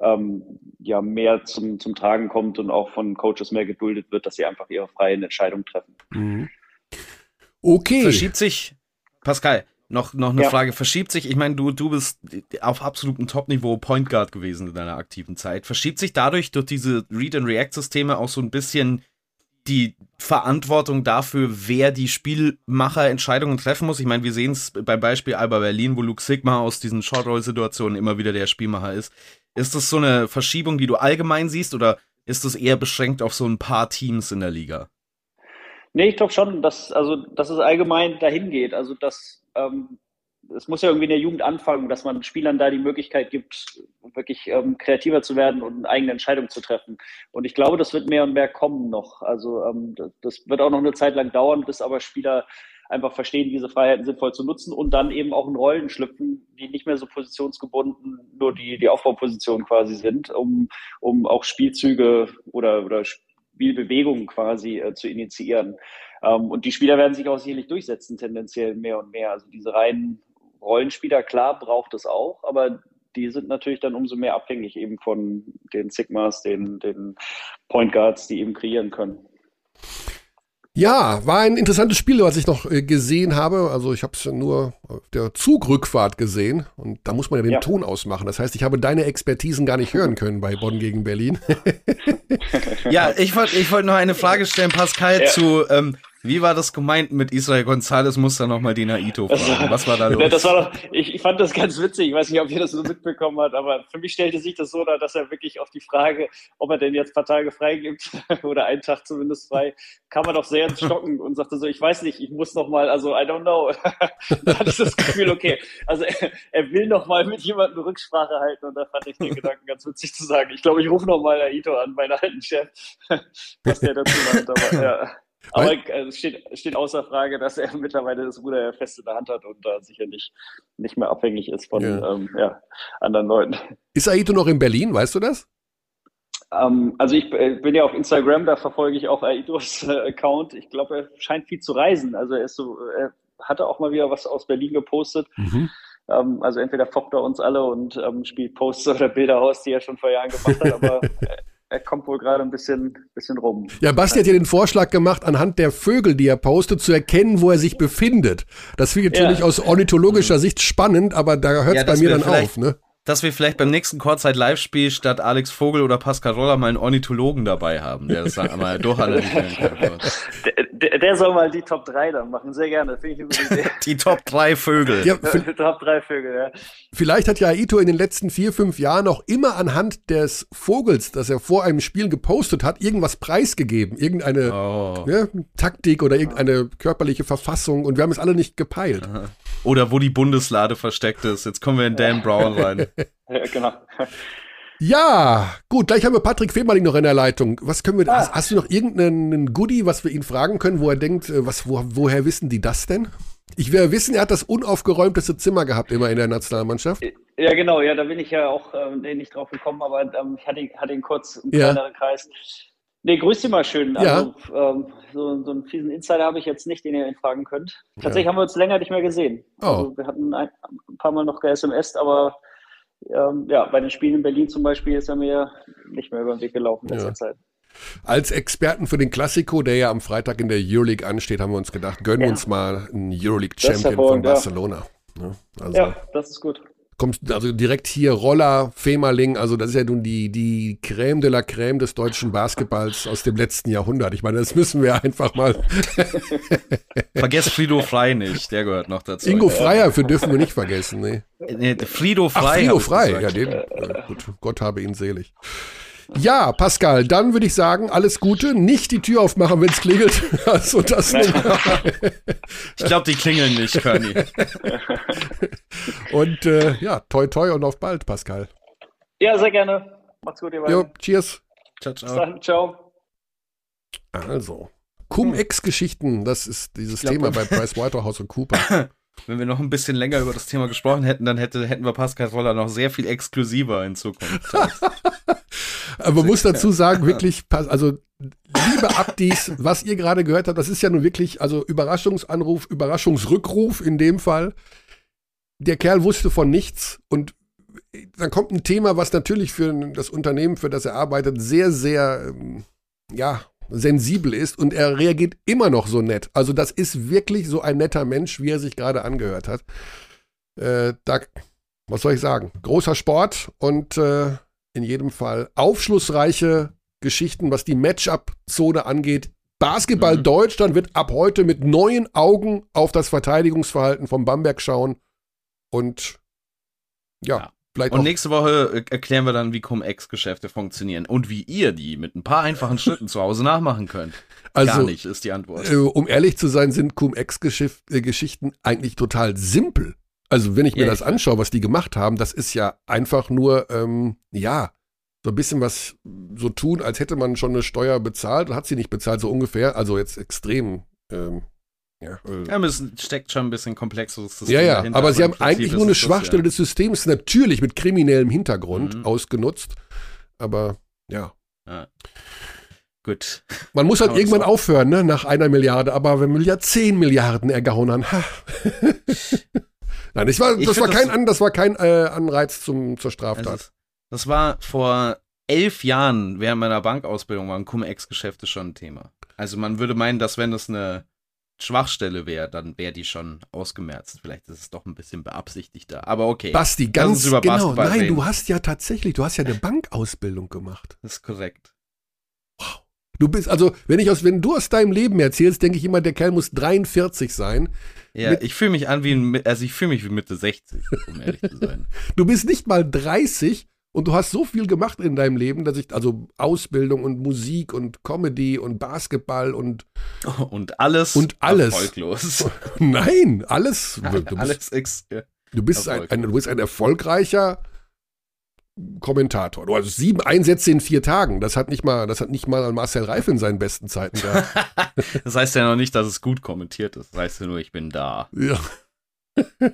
ähm, ja mehr zum, zum Tragen kommt und auch von Coaches mehr geduldet wird, dass sie einfach ihre freien Entscheidungen treffen. Mhm. Okay. Verschiebt sich, Pascal, noch, noch eine ja. Frage. Verschiebt sich, ich meine, du, du bist auf absolutem Top-Niveau Point Guard gewesen in deiner aktiven Zeit. Verschiebt sich dadurch durch diese Read-and-React-Systeme auch so ein bisschen die Verantwortung dafür, wer die Spielmacher-Entscheidungen treffen muss? Ich meine, wir sehen es beim Beispiel Alba Berlin, wo Luke Sigma aus diesen Short-Roll-Situationen immer wieder der Spielmacher ist. Ist das so eine Verschiebung, die du allgemein siehst, oder ist das eher beschränkt auf so ein paar Teams in der Liga? Nee, ich glaube schon, dass, also, dass es allgemein dahin geht. Also, dass ähm, es muss ja irgendwie in der Jugend anfangen, dass man Spielern da die Möglichkeit gibt, wirklich ähm, kreativer zu werden und eine eigene Entscheidung zu treffen. Und ich glaube, das wird mehr und mehr kommen noch. Also ähm, das wird auch noch eine Zeit lang dauern, bis aber Spieler einfach verstehen, diese Freiheiten sinnvoll zu nutzen und dann eben auch in Rollen schlüpfen, die nicht mehr so positionsgebunden nur die, die Aufbauposition quasi sind, um, um auch Spielzüge oder, oder Spielbewegungen quasi äh, zu initiieren. Ähm, und die Spieler werden sich auch sicherlich durchsetzen, tendenziell mehr und mehr. Also diese reinen Rollenspieler, klar, braucht es auch, aber die sind natürlich dann umso mehr abhängig eben von den Sigmas, den, den Point Guards, die eben kreieren können. Ja, war ein interessantes Spiel, was ich noch äh, gesehen habe. Also ich habe es nur auf der Zugrückfahrt gesehen und da muss man ja den Ja. Ton ausmachen. Das heißt, ich habe deine Expertisen gar nicht hören können bei Bonn gegen Berlin. Ja, ich wollte ich wollt noch eine Frage stellen, Pascal, Ja. zu, ähm, wie war das gemeint mit Israel González? Muss da nochmal die Naito fragen. Was war da los? Das war doch, ich, ich fand das ganz witzig. Ich weiß nicht, ob ihr das so mitbekommen habt, aber für mich stellte sich das so dar, dass er wirklich auf die Frage, ob er denn jetzt ein paar Tage frei gibt oder einen Tag zumindest frei, kam er doch sehr ins Stocken und sagte so, ich weiß nicht, ich muss noch mal, also I don't know. da hatte ich das Gefühl, okay, also er, er will noch mal mit jemandem Rücksprache halten und da fand ich den Gedanken ganz witzig zu sagen. Ich glaube, ich rufe noch mal Aito an, meinen alten Chef, was der dazu meint. Aber, ja. Aber äh, es steht, steht außer Frage, dass er mittlerweile das Ruder fest in der Hand hat und da sicher nicht, mehr abhängig ist von Ja. Ähm, ja, anderen Leuten. Ist Aito noch in Berlin, weißt du das? Ähm, also ich äh, bin ja auf Instagram, da verfolge ich auch Aidos äh, Account. Ich glaube, er scheint viel zu reisen. Also er ist so, er hatte auch mal wieder was aus Berlin gepostet. Mhm. Ähm, also entweder foppt er uns alle und ähm, spielt Posts oder Bilder aus, die er schon vor Jahren gemacht hat, aber er, kommt wohl gerade ein bisschen, bisschen rum. Ja, Basti hat ja den Vorschlag gemacht, anhand der Vögel, die er postet, zu erkennen, wo er sich befindet. Das finde ich natürlich Ja. aus ornithologischer Sicht spannend, aber da hört es Ja, bei mir dann auf. Ne? Dass wir vielleicht beim nächsten Kurzzeit-Live-Spiel statt Alex Vogel oder Pascal Roller mal einen Ornithologen dabei haben, der das dann einmal durchanalysieren kann. Der, der, der soll mal die Top 3 dann machen, sehr gerne. Finde ich eine Idee. Die Top 3 Vögel. Ja, Top 3 Vögel, ja. vielleicht hat ja Aito in den letzten vier, fünf Jahren auch immer anhand des Vogels, das er vor einem Spiel gepostet hat, irgendwas preisgegeben. Irgendeine Oh. ne, Taktik oder irgendeine körperliche Verfassung und wir haben es alle nicht gepeilt. Oder wo die Bundeslade versteckt ist. Jetzt kommen wir in Dan Brown rein. Ja genau. Ja, gut, gleich haben wir Patrick Fehmerling noch in der Leitung. Was können wir, hast, hast du noch irgendeinen Goodie, was wir ihn fragen können, wo er denkt, äh, was, wo, woher wissen die das denn? Ich will wissen, er hat das unaufgeräumteste Zimmer gehabt immer in der Nationalmannschaft. Ja, genau, ja, da bin ich ja auch nee, nicht drauf gekommen, aber ähm, ich hatte, hatte ihn kurz im Ja. kleineren Kreis. Nee, grüß dich mal schön. Ja. Also, ähm, so, so einen fiesen Insider habe ich jetzt nicht, den ihr ihn fragen könnt. Tatsächlich haben wir uns länger nicht mehr gesehen. Oh. Also, wir hatten ein, ein paar Mal noch ge-SMS, aber ähm, ja, bei den Spielen in Berlin zum Beispiel ist er mir nicht mehr über den Weg gelaufen in Ja. letzter Zeit. Als Experten für den Klassiko, der ja am Freitag in der Euroleague ansteht, haben wir uns gedacht, gönnen wir Ja. uns mal einen Euroleague-Champion von hervorragend, ja. Barcelona. Ne? Also Ja, das ist gut. Kommst also direkt hier Roller, Femerling, also das ist ja nun die, die Crème de la Crème des deutschen Basketballs aus dem letzten Jahrhundert. Ich meine, das müssen wir einfach mal. Vergesst Frido Frei nicht, der gehört noch dazu. Ingo Freier, für dürfen wir nicht vergessen. Nee. Nee, Frido Frei. Ach, Frido gesagt. ja, den, äh, gut, Gott habe ihn selig. Ja, Pascal, dann würde ich sagen, alles Gute. Nicht die Tür aufmachen, wenn es klingelt. Also das Ich glaube, die klingeln nicht, Körny. Und äh, ja, toi toi und auf bald, Pascal. Ja, sehr gerne. Macht's gut, ihr beiden. Jo, cheers. Ciao, Bis ciao. dann. Ciao. Also, Cum-Ex-Geschichten, das ist dieses glaub, Thema bei Price Waterhouse und Cooper. Wenn wir noch ein bisschen länger über das Thema gesprochen hätten, dann hätte, hätten wir Pascal Roller noch sehr viel exklusiver in Zukunft. Aber man muss dazu sagen, wirklich, also liebe Abdis, was ihr gerade gehört habt, das ist ja nun wirklich, also Überraschungsanruf, Überraschungsrückruf in dem Fall. Der Kerl wusste von nichts und dann kommt ein Thema, was natürlich für das Unternehmen, für das er arbeitet, sehr, sehr, ähm, ja, sensibel ist und er reagiert immer noch so nett. Also das ist wirklich so ein netter Mensch, wie er sich gerade angehört hat. Äh, da, was soll ich sagen? Großer Sport und äh, in jedem Fall aufschlussreiche Geschichten, was die Matchup-Zone angeht. Basketball Mhm. Deutschland wird ab heute mit neuen Augen auf das Verteidigungsverhalten von Bamberg schauen. Und ja, Ja. vielleicht Und nächste Woche äh, erklären wir dann, wie Cum-Ex-Geschäfte funktionieren und wie ihr die mit ein paar einfachen Schritten zu Hause nachmachen könnt. Gar Also, nicht, ist die Antwort. äh, um ehrlich zu sein, sind Cum-Ex-Geschichten eigentlich total simpel. Also, wenn ich mir Ja, das anschaue, was die gemacht haben, das ist ja einfach nur, ähm, ja, so ein bisschen was so tun, als hätte man schon eine Steuer bezahlt und hat sie nicht bezahlt, so ungefähr. Also jetzt extrem. Ähm, ja, äh, Ja, es steckt schon ein bisschen komplexeres System Ja, ja, dahinter, aber sie im haben eigentlich nur eine es das, Schwachstelle ja. des Systems, natürlich mit kriminellem Hintergrund Mhm. ausgenutzt. Aber ja, Gut. man muss halt irgendwann aufhören, ne, nach einer Milliarde. Aber wenn wir ja 10 Milliarden ha. Nein, das war, Ich das war kein, das- An, das war kein äh, Anreiz zum, zur Also, Straftat. das war vor elf Jahren während meiner Bankausbildung waren Cum-Ex-Geschäfte schon ein Thema. Also man würde meinen, dass wenn das eine Schwachstelle wäre, dann wäre die schon ausgemerzt. Vielleicht ist es doch ein bisschen beabsichtigter. Aber okay. Basti, ganz über genau. Basketball Nein, reden. du hast ja tatsächlich, du hast ja eine Bankausbildung gemacht. Das ist korrekt. Du bist, also, wenn ich aus, wenn du aus deinem Leben erzählst, denke ich immer, der Kerl muss 43 sein. Ja, Mit- ich fühle mich an wie ein, also ich fühle mich wie Mitte 60, um ehrlich zu sein. Du bist nicht mal 30 und du hast so viel gemacht in deinem Leben, dass ich, also Ausbildung und Musik und Comedy und Basketball und Und alles, Und alles. erfolglos. nein, alles. Du bist, alles ex ja. du bist, ein, ein, du bist ein erfolgreicher Kommentator. Du hast sieben Einsätze in vier Tagen. Das hat nicht mal, das hat nicht mal Marcel Reif in seinen besten Zeiten gehabt. Das heißt ja noch nicht, dass es gut kommentiert ist. Das heißt ja nur, ich bin da. Ja.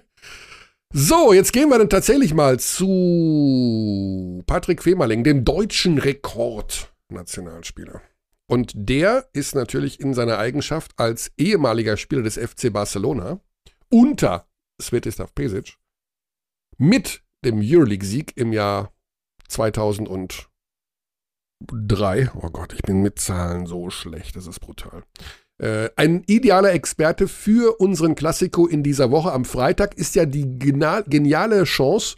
So, jetzt gehen wir dann tatsächlich mal zu Patrick Femerling, dem deutschen Rekordnationalspieler. Und der ist natürlich in seiner Eigenschaft als ehemaliger Spieler des FC Barcelona unter Svetislav Pesic mit dem Euroleague-Sieg im Jahr 2003. Oh Gott, ich bin mit Zahlen so schlecht, das ist brutal. Äh, ein idealer Experte für unseren Klassiko in dieser Woche. Am Freitag ist ja die geniale Chance,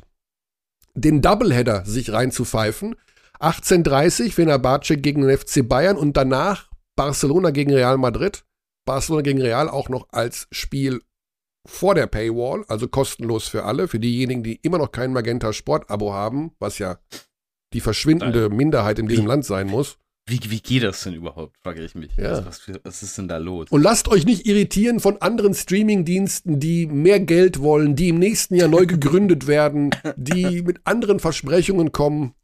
den Doubleheader sich reinzupfeifen. 18.30 Fenerbahce gegen den FC Bayern und danach Barcelona gegen Real Madrid. Barcelona gegen Real auch noch als Spiel vor der Paywall, also kostenlos für alle, für diejenigen, die immer noch kein Magenta Sport-Abo haben, was ja die verschwindende Minderheit in diesem Land sein muss. Wie, wie geht das denn überhaupt, frage ich mich. Ja. Also was, für, was ist denn da los? Und lasst euch nicht irritieren von anderen Streamingdiensten, die mehr Geld wollen, die im nächsten Jahr neu gegründet werden, die mit anderen Versprechungen kommen.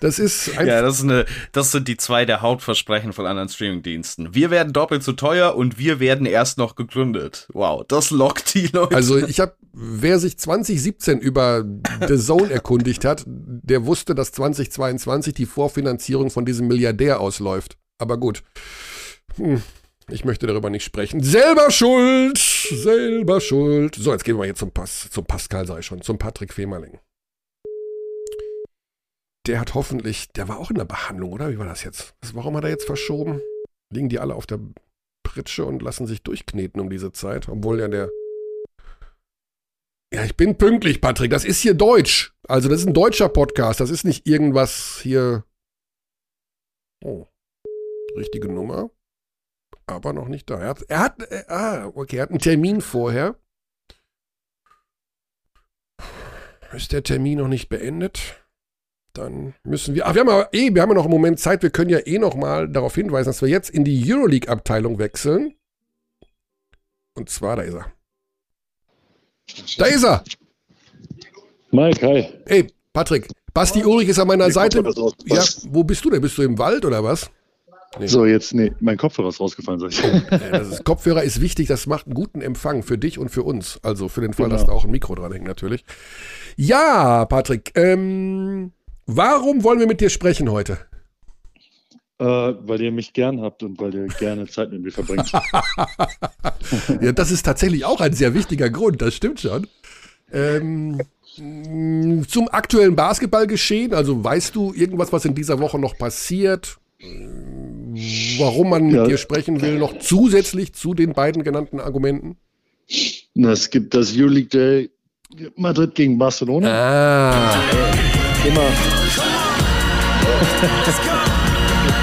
Das ist ein ja, das, ist eine, das sind die zwei der Hauptversprechen von anderen Streamingdiensten. Wir werden doppelt so teuer und wir werden erst noch gegründet. Wow, das lockt die Leute. Also ich habe, wer sich 2017 über The Zone erkundigt hat, der wusste, dass 2022 die Vorfinanzierung von diesem Milliardär ausläuft. Aber gut, hm, ich möchte darüber nicht sprechen. Selber schuld, selber schuld. So, jetzt gehen wir jetzt zum Pass, zum Pascal sei schon, zum Patrick Femerling. Der hat hoffentlich, der war auch in der Behandlung, oder? Wie war das jetzt? Warum hat er jetzt verschoben? Liegen die alle auf der Pritsche und lassen sich durchkneten um diese Zeit, obwohl ja der ja, ich bin pünktlich, Patrick. Das ist hier Deutsch. Also, das ist ein deutscher Podcast. Das ist nicht irgendwas hier. Oh. Richtige Nummer. Aber noch nicht da. Er hat, er hat, äh, ah, okay, er hat einen Termin vorher. Ist der Termin noch nicht beendet? Dann müssen wir. Ach, wir haben aber eh, wir haben ja noch einen Moment Zeit. Wir können ja eh noch mal darauf hinweisen, dass wir jetzt in die Euroleague-Abteilung wechseln. Und zwar, da ist er. Da ist er. Mike, hi. Ey, Patrick, Basti Ulrich ist an meiner Mir Seite. Ja, wo bist du denn? Bist du im Wald oder was? So, jetzt, nee, mein Kopfhörer ist rausgefallen, sag ich. Ja, das ist, Kopfhörer ist wichtig, das macht einen guten Empfang für dich und für uns. Also für den Fall, Genau. dass da auch ein Mikro dran hängt, natürlich. Ja, Patrick, ähm, warum wollen wir mit dir sprechen heute? äh, weil ihr mich gern habt und weil ihr gerne Zeit mit mir verbringt. Ja, das ist tatsächlich auch ein sehr wichtiger Grund, das stimmt schon. Ähm, zum aktuellen Basketballgeschehen, also weißt du irgendwas, was in dieser Woche noch passiert? Warum man mit Ja. dir sprechen will, noch zusätzlich zu den beiden genannten Argumenten? Na, es gibt das Euroleague Day Madrid gegen Barcelona. Ah, Immer.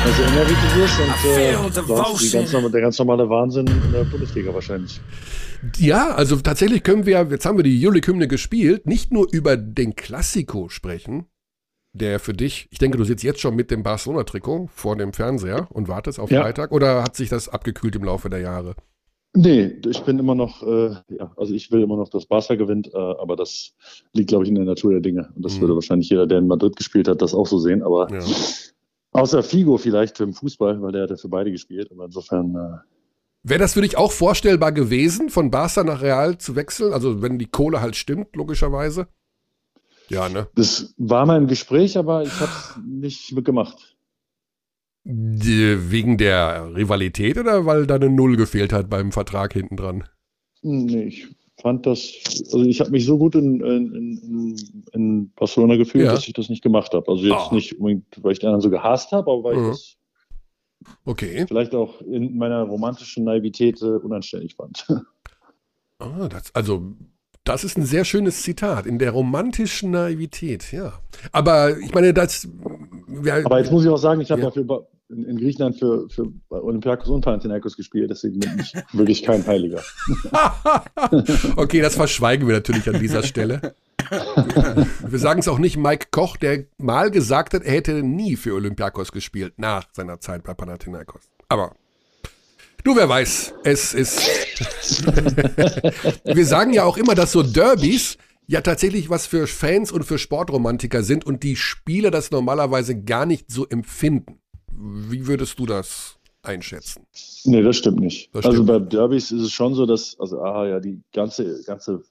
Also immer wichtig ist und äh, ganz, normal- der ganz normale Wahnsinn in der Bundesliga wahrscheinlich. ja, also tatsächlich können wir, jetzt haben wir die Euroleague-Hymne gespielt, nicht nur über den Klassiko sprechen, der für dich, ich denke, du sitzt jetzt schon mit dem Barcelona-Trikot vor dem Fernseher und wartest auf Ja. Freitag, oder hat sich das abgekühlt im Laufe der Jahre? Nee, ich bin immer noch, äh, ja, also ich will immer noch, dass Barca gewinnt, äh, aber das liegt, glaube ich, in der Natur der Dinge. Und das Mhm. würde wahrscheinlich jeder, der in Madrid gespielt hat, das auch so sehen. Aber Ja. außer Figo vielleicht im Fußball, weil der hat ja für beide gespielt. Aber insofern, äh, Wäre das für dich auch vorstellbar gewesen, von Barca nach Real zu wechseln? Also wenn die Kohle halt stimmt, logischerweise? Ja, ne? das war mal im Gespräch, aber ich habe es nicht mitgemacht. Wegen der Rivalität oder weil da eine Null gefehlt hat beim Vertrag hinten dran? Nee, ich fand das, also ich habe mich so gut in, in, in, Barcelona gefühlt, Ja. dass ich das nicht gemacht habe. Also jetzt Ah. nicht unbedingt, weil ich die anderen so gehasst habe, aber weil Mhm. ich das Okay. vielleicht auch in meiner romantischen Naivität äh, unanständig fand. Ah, das, also, das ist ein sehr schönes Zitat. In der romantischen Naivität, ja. Aber ich meine, das. Ja, Aber jetzt muss ich auch sagen, ich habe Ja. ja, für, in, in Griechenland für, für Olympiakos und Panathinaikos gespielt, deswegen bin ich wirklich kein Heiliger. okay, das verschweigen wir natürlich an dieser Stelle. Wir sagen es auch nicht Mike Koch, der mal gesagt hat, er hätte nie für Olympiakos gespielt nach seiner Zeit bei Panathinaikos. Aber du, wer weiß, es ist. wir sagen ja auch immer, dass so Derbys ja tatsächlich was für Fans und für Sportromantiker sind und die Spieler das normalerweise gar nicht so empfinden. Wie würdest du das einschätzen? Nee, das stimmt nicht. Das also stimmt. bei Derbys ist es schon so, dass, also aha, ja, die ganze, ganze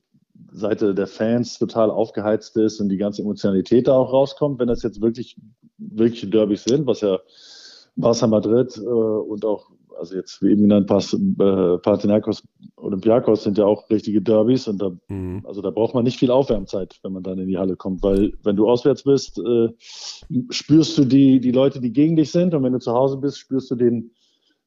Seite der Fans total aufgeheizt ist und die ganze Emotionalität da auch rauskommt, wenn das jetzt wirklich wirkliche Derbys sind, was ja Barca Madrid äh, und auch, also jetzt wie eben genannt, Pas, äh, Panathinaikos, Olympiakos sind ja auch richtige Derbys und da, Mhm. also da braucht man nicht viel Aufwärmzeit, wenn man dann in die Halle kommt, weil wenn du auswärts bist, äh, spürst du die, die Leute, die gegen dich sind und wenn du zu Hause bist, spürst du den,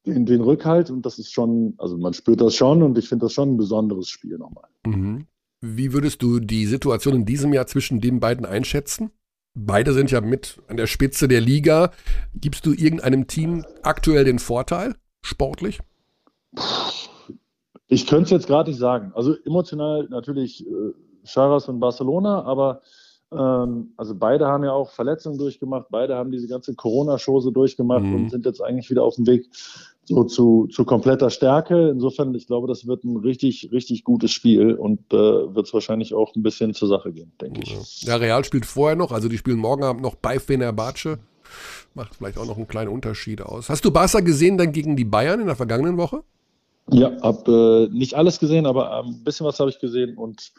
den, den Rückhalt und das ist schon, also man spürt das schon und ich finde das schon ein besonderes Spiel nochmal. Mhm. Wie würdest du die Situation in diesem Jahr zwischen den beiden einschätzen? Beide sind ja mit an der Spitze der Liga. Gibst du irgendeinem Team aktuell den Vorteil, sportlich? Ich könnte es jetzt gerade nicht sagen. Also emotional natürlich äh, Charas und Barcelona, aber ähm, also beide haben ja auch Verletzungen durchgemacht, beide haben diese ganze Corona-Chose durchgemacht Mhm. und sind jetzt eigentlich wieder auf dem Weg so zu, zu kompletter Stärke. Insofern, ich glaube, das wird ein richtig, richtig gutes Spiel und äh, wird es wahrscheinlich auch ein bisschen zur Sache gehen, denke ich. Ja, Real spielt vorher noch, also die spielen morgen Abend noch bei Fenerbahce. Macht vielleicht auch noch einen kleinen Unterschied aus. Hast du Barca gesehen dann gegen die Bayern in der vergangenen Woche? Ja, habe äh, nicht alles gesehen, aber äh, ein bisschen was habe ich gesehen und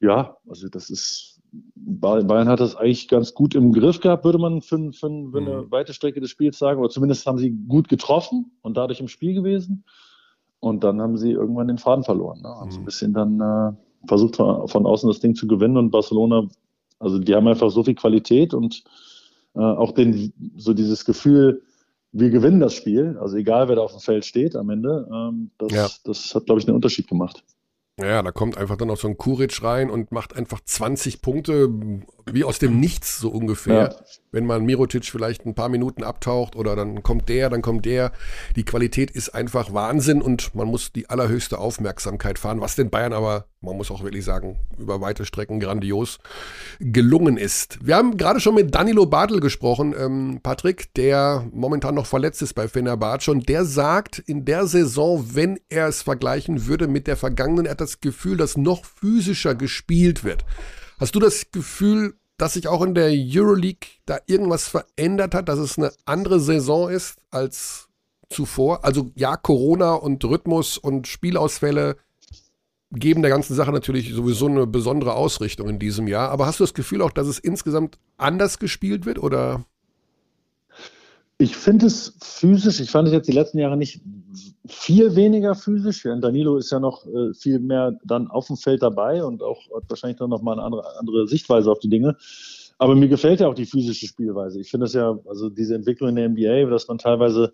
ja, also das ist Ba- Bayern hat das eigentlich ganz gut im Griff gehabt, würde man für, für, für eine weite Strecke des Spiels sagen. Oder zumindest haben sie gut getroffen und dadurch im Spiel gewesen. Und dann haben sie irgendwann den Faden verloren. Ne? Haben so ein bisschen dann äh, versucht, von, von außen das Ding zu gewinnen. Und Barcelona, also die haben einfach so viel Qualität und äh, auch den, so dieses Gefühl, wir gewinnen das Spiel. Also egal, wer da auf dem Feld steht am Ende. Ähm, das, Ja. das hat, glaube ich, einen Unterschied gemacht. Ja, da kommt einfach dann noch so ein Kuric rein und macht einfach 20 Punkte, wie aus dem Nichts so ungefähr. Ja. Wenn man Mirotic vielleicht ein paar Minuten abtaucht oder dann kommt der, dann kommt der. Die Qualität ist einfach Wahnsinn und man muss die allerhöchste Aufmerksamkeit fahren, was den Bayern aber, man muss auch wirklich sagen, über weite Strecken grandios gelungen ist. Wir haben gerade schon mit Danilo Bartel gesprochen, ähm, Patrick, der momentan noch verletzt ist bei Fenerbahce und der sagt, in der Saison, wenn er es vergleichen würde mit der vergangenen, er hat das Gefühl, dass noch physischer gespielt wird. Hast du das Gefühl, dass sich auch in der Euroleague da irgendwas verändert hat, dass es eine andere Saison ist als zuvor? Also ja, Corona und Rhythmus und Spielausfälle geben der ganzen Sache natürlich sowieso eine besondere Ausrichtung in diesem Jahr. Aber hast du das Gefühl auch, dass es insgesamt anders gespielt wird oder? Ich finde es physisch, ich fand es jetzt die letzten Jahre nicht viel weniger physisch. Ja, Danilo ist ja noch äh, viel mehr dann auf dem Feld dabei und auch hat wahrscheinlich dann noch mal eine andere, andere Sichtweise auf die Dinge. Aber mir gefällt ja auch die physische Spielweise. Ich finde es ja, also diese Entwicklung in der NBA, dass man teilweise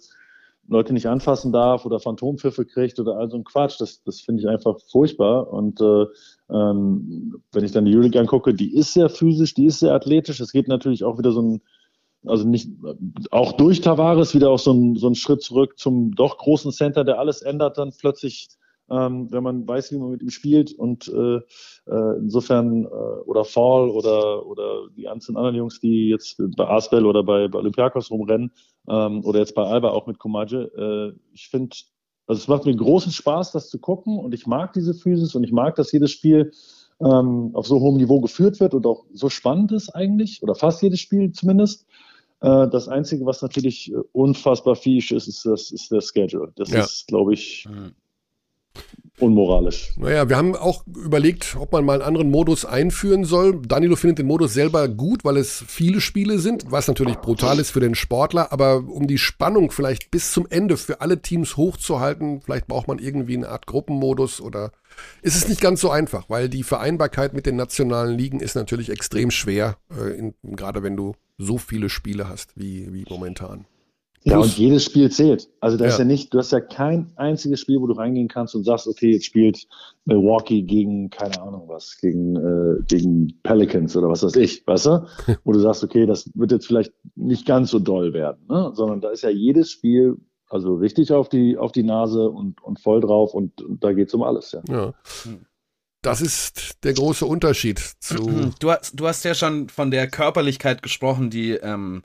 Leute nicht anfassen darf oder Phantompfiffe kriegt oder all so ein Quatsch, das, das finde ich einfach furchtbar. Und äh, ähm, wenn ich dann die Euroleague angucke, die ist sehr physisch, die ist sehr athletisch. Es geht natürlich auch wieder so ein also nicht auch durch Tavares wieder auch so ein, so ein Schritt zurück zum doch großen Center, der alles ändert dann plötzlich, ähm, wenn man weiß, wie man mit ihm spielt und äh, äh, insofern äh, oder Fall oder oder die ganzen anderen Jungs, die jetzt bei Asbel oder bei, bei Olympiakos rumrennen ähm, oder jetzt bei Alba auch mit Komaje, äh, ich finde, also es macht mir großen Spaß, das zu gucken und ich mag diese Physis und ich mag, dass jedes Spiel ähm, auf so hohem Niveau geführt wird und auch so spannend ist eigentlich oder fast jedes Spiel zumindest. Äh, Das Einzige, was natürlich äh, unfassbar fies ist, ist, das, ist der Schedule. Das Ja. ist, glaube ich, unmoralisch. Naja, wir haben auch überlegt, ob man mal einen anderen Modus einführen soll. Danilo findet den Modus selber gut, weil es viele Spiele sind, was natürlich brutal ist für den Sportler. Aber um die Spannung vielleicht bis zum Ende für alle Teams hochzuhalten, vielleicht braucht man irgendwie eine Art Gruppenmodus oder ist es nicht ganz so einfach, weil die Vereinbarkeit mit den nationalen Ligen ist natürlich extrem schwer, äh, in, gerade wenn du so viele Spiele hast wie, wie momentan. Ja, und jedes Spiel zählt. Also da ist Ja. ja nicht, du hast ja kein einziges Spiel, wo du reingehen kannst und sagst, okay, jetzt spielt Milwaukee gegen, keine Ahnung was, gegen, äh, gegen Pelicans oder was weiß ich, weißt du? Wo du sagst, okay, das wird jetzt vielleicht nicht ganz so doll werden, ne? sondern da ist ja jedes Spiel also richtig auf die, auf die Nase und, und voll drauf und, und da geht's um alles, ja. Ja. Das ist der große Unterschied zu. Du hast, du hast ja schon von der Körperlichkeit gesprochen, die, ähm,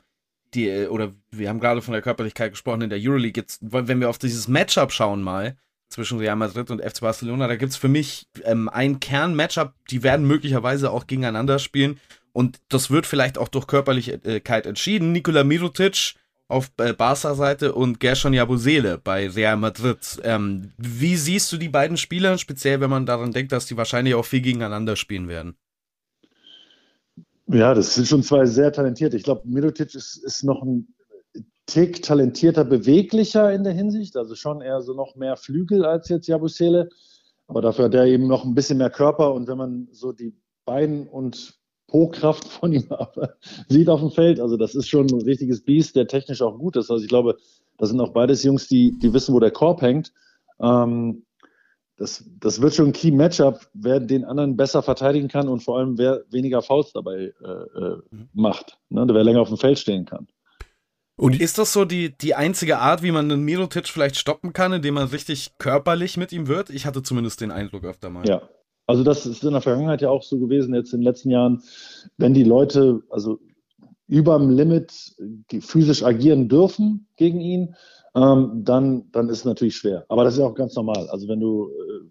die, äh, oder wir haben gerade von der Körperlichkeit gesprochen in der Euroleague. Jetzt, wenn wir auf dieses Matchup schauen mal, zwischen Real Madrid und FC Barcelona, da gibt's für mich ähm, ein Kern-Matchup, die werden möglicherweise auch gegeneinander spielen. Und das wird vielleicht auch durch Körperlichkeit entschieden. Nikola Mirotic auf äh, Barca-Seite und Gershon Jabusele bei Real Madrid. Ähm, wie siehst du die beiden Spieler, speziell wenn man daran denkt, dass die wahrscheinlich auch viel gegeneinander spielen werden? Ja, das sind schon zwei sehr talentierte. Ich glaube, Mirotic ist, ist noch ein Tick talentierter, beweglicher in der Hinsicht. Also schon eher so noch mehr Flügel als jetzt Jabusele. Aber dafür hat er eben noch ein bisschen mehr Körper. Und wenn man so die Beine und Po-Kraft von ihm sieht auf dem Feld, also das ist schon ein richtiges Biest, der technisch auch gut ist. Also ich glaube, das sind auch beides Jungs, die, die wissen, wo der Korb hängt. Ähm, das, das wird schon ein Key-Matchup, wer den anderen besser verteidigen kann und vor allem wer weniger Fouls dabei äh, äh, macht, ne? wer länger auf dem Feld stehen kann. Und Ist das so die, die einzige Art, wie man einen Mirotic vielleicht stoppen kann, indem man richtig körperlich mit ihm wird? Ich hatte zumindest den Eindruck öfter mal. Ja, also das ist in der Vergangenheit ja auch so gewesen, jetzt in den letzten Jahren, wenn die Leute also überm Limit physisch agieren dürfen gegen ihn, ähm, dann, dann ist es natürlich schwer. Aber das ist ja auch ganz normal. Also wenn du, äh,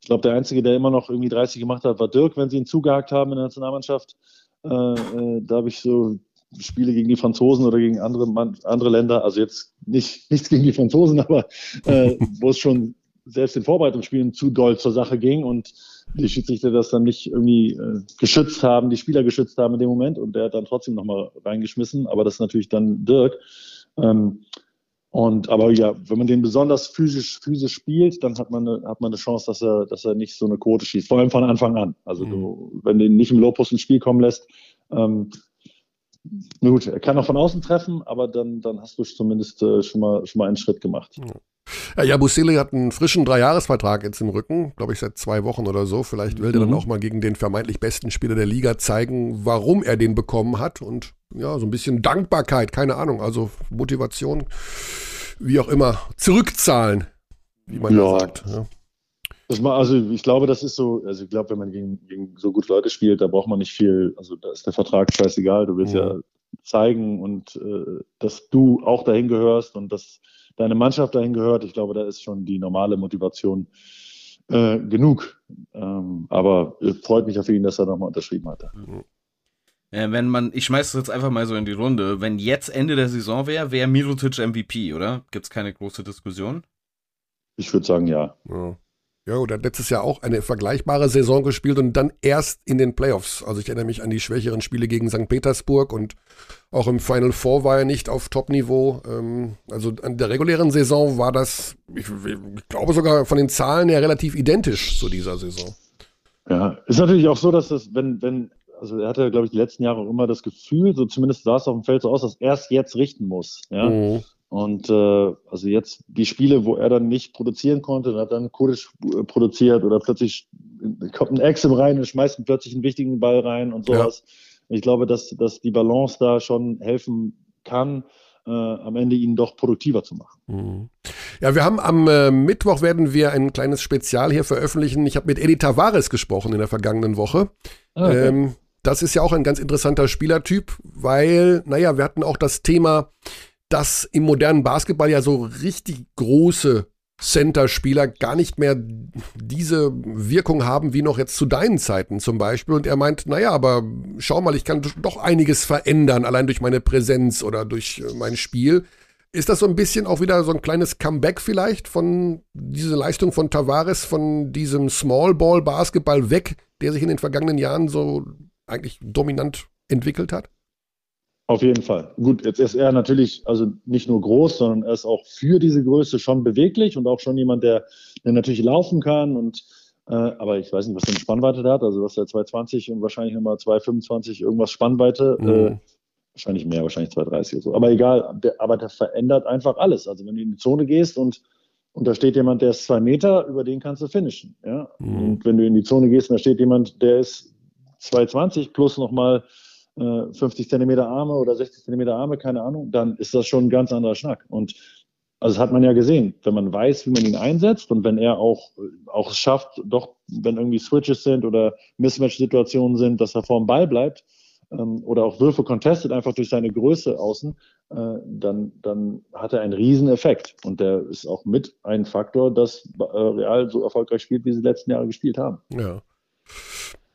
ich glaube, der Einzige, der immer noch irgendwie 30 gemacht hat, war Dirk, wenn sie ihn zugehakt haben in der Nationalmannschaft. Äh, äh, da habe ich so Spiele gegen die Franzosen oder gegen andere, andere Länder, also jetzt nicht, nichts gegen die Franzosen, aber äh, wo es schon selbst in Vorbereitungsspielen zu doll zur Sache ging und die Schiedsrichter das dann nicht irgendwie äh, geschützt haben, die Spieler geschützt haben in dem Moment und der hat dann trotzdem nochmal reingeschmissen, aber das ist natürlich dann Dirk. Ähm, und aber ja, wenn man den besonders physisch, physisch spielt, dann hat man eine, hat man eine Chance, dass er, dass er nicht so eine Quote schießt. Vor allem von Anfang an. Also du, wenn du ihn nicht im Lowpost ins Spiel kommen lässt, ähm, na gut, er kann auch von außen treffen, aber dann, dann hast du zumindest äh, schon, mal, schon mal einen Schritt gemacht. Ja, Jabusele hat einen frischen Dreijahresvertrag jetzt im Rücken, glaube ich seit zwei Wochen oder so. Vielleicht will er dann Mhm. auch mal gegen den vermeintlich besten Spieler der Liga zeigen, warum er den bekommen hat und ja, so ein bisschen Dankbarkeit, keine Ahnung, also Motivation, wie auch immer, zurückzahlen, wie man ja, Ja. sagt. Ja. Das war, also ich glaube, das ist so, also ich glaube, wenn man gegen, gegen so gute Leute spielt, da braucht man nicht viel, also da ist der Vertrag scheißegal, du willst Mhm. ja zeigen und äh, dass du auch dahin gehörst und dass deine Mannschaft dahin gehört. Ich glaube, da ist schon die normale Motivation äh, genug. Ähm, aber freut mich auf ihn, dass er nochmal unterschrieben hat. Äh, wenn man, ich schmeiß das jetzt einfach mal so in die Runde, wenn jetzt Ende der Saison wäre, wäre Mirotic MVP, oder? Gibt's keine große Diskussion? Ich würde sagen, ja. Ja. Ja, oder hat letztes Jahr auch eine vergleichbare Saison gespielt und dann erst in den Playoffs. Also ich erinnere mich an die schwächeren Spiele gegen St. Petersburg und auch im Final Four war er nicht auf Top-Niveau. Ähm, also an der regulären Saison war das, ich, ich glaube sogar von den Zahlen her relativ identisch zu dieser Saison. Ja, ist natürlich auch so, dass das, wenn, wenn, also er hatte, glaube ich, die letzten Jahre auch immer das Gefühl, so zumindest sah es auf dem Feld so aus, dass er es jetzt richten muss. Ja. Mhm. Und äh, also jetzt die Spiele, wo er dann nicht produzieren konnte, dann hat dann Kudic äh, produziert oder plötzlich kommt ein Exim rein und schmeißt ihn plötzlich einen wichtigen Ball rein und sowas. Ich glaube, dass, dass die Balance da schon helfen kann, äh, am Ende ihn doch produktiver zu machen. Mhm. Ja, wir haben am äh, Mittwoch werden wir ein kleines Spezial hier veröffentlichen. Ich habe mit Eddie Tavares gesprochen in der vergangenen Woche. Ah, Ähm, das ist ja auch ein ganz interessanter Spielertyp, weil, naja, wir hatten auch das Thema, dass im modernen Basketball ja so richtig große Center-Spieler gar nicht mehr diese Wirkung haben wie noch jetzt zu deinen Zeiten zum Beispiel. Und er meint, naja, aber schau mal, ich kann doch einiges verändern, allein durch meine Präsenz oder durch äh, mein Spiel. Ist das so ein bisschen auch wieder so ein kleines Comeback vielleicht von dieser Leistung von Tavares, von diesem Small Ball Basketball weg, der sich in den vergangenen Jahren so eigentlich dominant entwickelt hat? Auf jeden Fall. Gut, jetzt ist er natürlich also nicht nur groß, sondern er ist auch für diese Größe schon beweglich und auch schon jemand, der, der natürlich laufen kann. Und äh, aber ich weiß nicht, was für eine Spannweite der hat. Also was der 220 und wahrscheinlich nochmal 225 irgendwas Spannweite. Mhm. Äh, wahrscheinlich mehr, wahrscheinlich 2,30 oder so. Aber egal, der, aber der verändert einfach alles. Also wenn du in die Zone gehst und, und da steht jemand, der ist zwei Meter, über den kannst du finishen. Ja? Mhm. Und wenn du in die Zone gehst und da steht jemand, der ist 2,20 plus nochmal äh, 50 Zentimeter Arme oder 60 Zentimeter Arme, keine Ahnung, dann ist das schon ein ganz anderer Schnack. Und also das hat man ja gesehen, wenn man weiß, wie man ihn einsetzt und wenn er auch, auch schafft, doch, wenn irgendwie Switches sind oder Mismatch-Situationen sind, dass er vorm Ball bleibt ähm, oder auch Würfe contestet, einfach durch seine Größe außen, äh, dann, dann hat er einen riesen Effekt. Und der ist auch mit ein Faktor, dass äh, Real so erfolgreich spielt, wie sie die letzten Jahre gespielt haben. Ja.